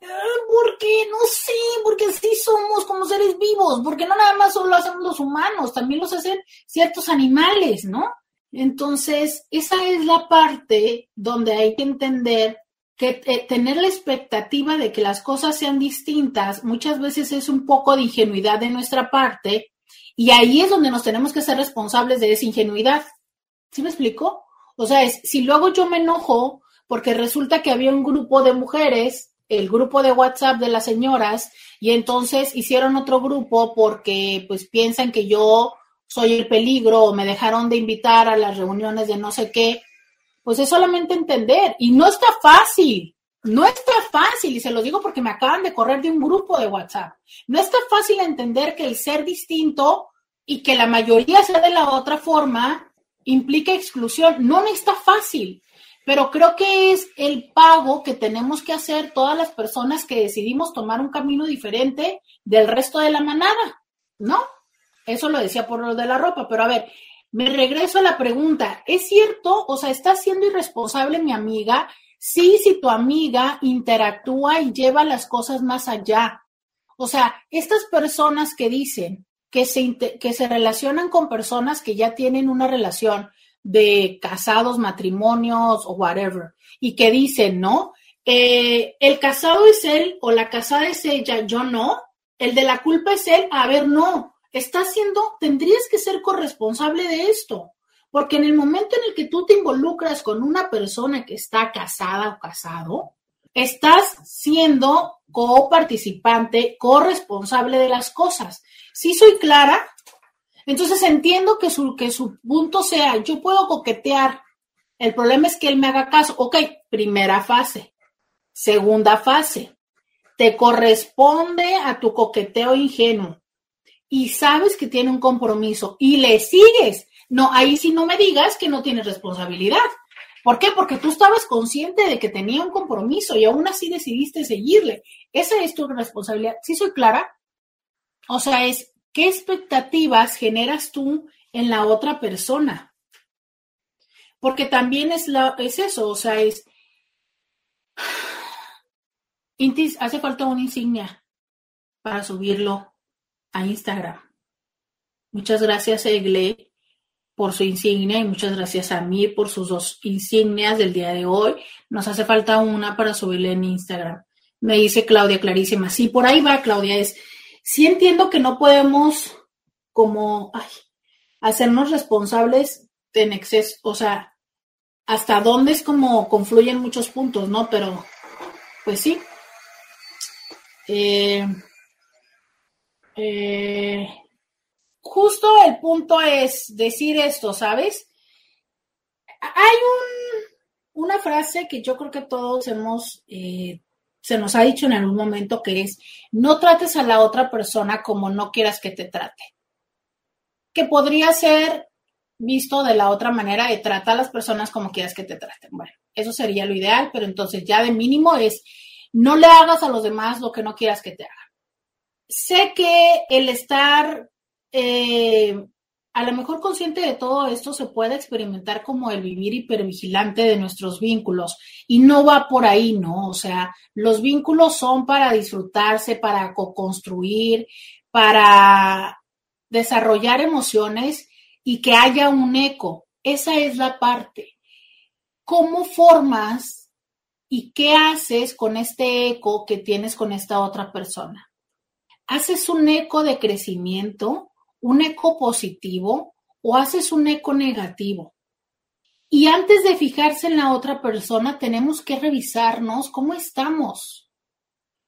Ah, porque, no sé, porque así somos como seres vivos, porque no nada más solo lo hacemos los humanos, también los hacen ciertos animales, ¿no? Entonces, esa es la parte donde hay que entender que eh, tener la expectativa de que las cosas sean distintas muchas veces es un poco de ingenuidad de nuestra parte y ahí es donde nos tenemos que ser responsables de esa ingenuidad. ¿Sí me explico? O sea, es, si luego yo me enojo porque resulta que había un grupo de mujeres, el grupo de WhatsApp de las señoras, y entonces hicieron otro grupo porque pues piensan que yo soy el peligro o me dejaron de invitar a las reuniones de no sé qué, pues es solamente entender. Y no está fácil, no está fácil, y se lo digo porque me acaban de correr de un grupo de WhatsApp. No está fácil entender que el ser distinto y que la mayoría sea de la otra forma implica exclusión. No me está fácil, pero creo que es el pago que tenemos que hacer todas las personas que decidimos tomar un camino diferente del resto de la manada, ¿no? Eso lo decía por lo de la ropa, pero a ver, me regreso a la pregunta. ¿Es cierto? O sea, ¿está siendo irresponsable mi amiga Sí, si tu amiga interactúa y lleva las cosas más allá. O sea, estas personas que dicen que se, que se relacionan con personas que ya tienen una relación de casados, matrimonios o whatever, y que dicen, ¿no? Eh, el casado es él o la casada es ella, yo no. El de la culpa es él. A ver, no. Está haciendo, tendrías que ser corresponsable de esto. Porque en el momento en el que tú te involucras con una persona que está casada o casado, estás siendo coparticipante, corresponsable de las cosas. Si soy clara, entonces entiendo que su, que su punto sea, yo puedo coquetear. El problema es que él me haga caso. Ok, primera fase. Segunda fase. Te corresponde a tu coqueteo ingenuo y sabes que tiene un compromiso y le sigues no, ahí sí no me digas que no tienes responsabilidad. ¿Por qué? Porque tú estabas consciente de que tenía un compromiso y aún así decidiste seguirle. Esa es tu responsabilidad. ¿Sí soy clara? O sea, es qué expectativas generas tú en la otra persona. Porque también es, la, es eso, o sea, es... Intis, hace falta una insignia para subirlo a Instagram. Muchas gracias, Egle, por su insignia y muchas gracias a mí por sus dos insignias del día de hoy. Nos hace falta una para subirle en Instagram. Me dice Claudia Clarísima. Sí, por ahí va, Claudia. Es, sí entiendo que no podemos como hacernos responsables en exceso, o sea, hasta dónde es como confluyen muchos puntos, ¿no? Pero, pues sí. eh, eh justo el punto es decir esto, ¿sabes? Hay una frase que yo creo que todos hemos, eh, se nos ha dicho en algún momento que es, no trates a la otra persona como no quieras que te trate. Que podría ser visto de la otra manera de tratar a las personas como quieras que te traten. Bueno, eso sería lo ideal, pero entonces ya de mínimo es, no le hagas a los demás lo que no quieras que te hagan. Sé que el estar eh, a lo mejor consciente de todo esto se puede experimentar como el vivir hipervigilante de nuestros vínculos y no va por ahí, ¿no? O sea, los vínculos son para disfrutarse, para co-construir, para desarrollar emociones y que haya un eco. Esa es la parte. ¿Cómo formas y qué haces con este eco que tienes con esta otra persona? ¿Haces un eco de crecimiento? un eco positivo o haces un eco negativo. Y antes de fijarse en la otra persona, tenemos que revisarnos cómo estamos,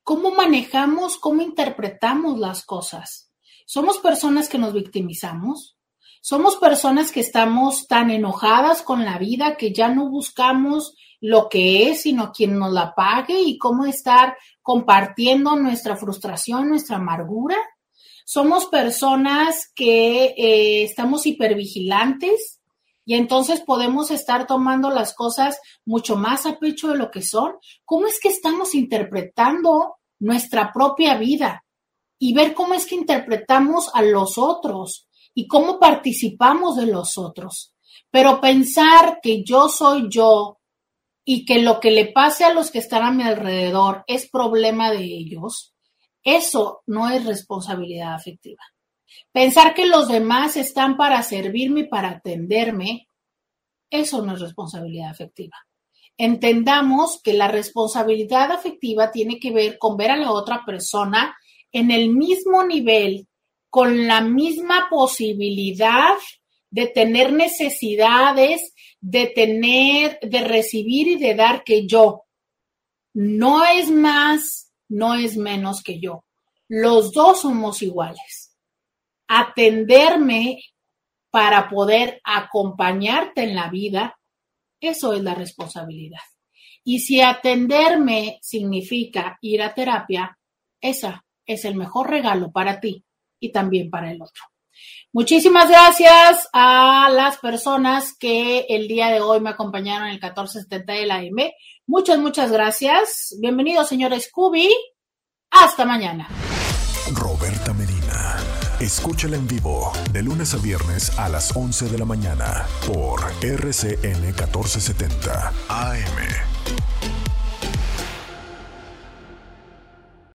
cómo manejamos, cómo interpretamos las cosas. ¿Somos personas que nos victimizamos? ¿Somos personas que estamos tan enojadas con la vida que ya no buscamos lo que es, sino quien nos la pague y cómo estar compartiendo nuestra frustración, nuestra amargura? somos personas que eh, estamos hipervigilantes y entonces podemos estar tomando las cosas mucho más a pecho de lo que son. ¿Cómo es que estamos interpretando nuestra propia vida? Y ver cómo es que interpretamos a los otros y cómo participamos de los otros. Pero pensar que yo soy yo y que lo que le pase a los que están a mi alrededor es problema de ellos, eso no es responsabilidad afectiva. Pensar que los demás están para servirme y para atenderme, eso no es responsabilidad afectiva. Entendamos que la responsabilidad afectiva tiene que ver con ver a la otra persona en el mismo nivel, con la misma posibilidad de tener necesidades, de tener, de recibir y de dar que yo. No es más, no es menos que yo. Los dos somos iguales. Atenderme para poder acompañarte en la vida, eso es la responsabilidad. Y si atenderme significa ir a terapia, esa es el mejor regalo para ti y también para el otro. Muchísimas gracias a las personas que el día de hoy me acompañaron en el 1470 de la AM. Muchas, muchas gracias. Bienvenido, señor Scooby. Hasta mañana. Roberta Medina. Escúchala en vivo de lunes a viernes a las 11 de la mañana por RCN 1470 AM.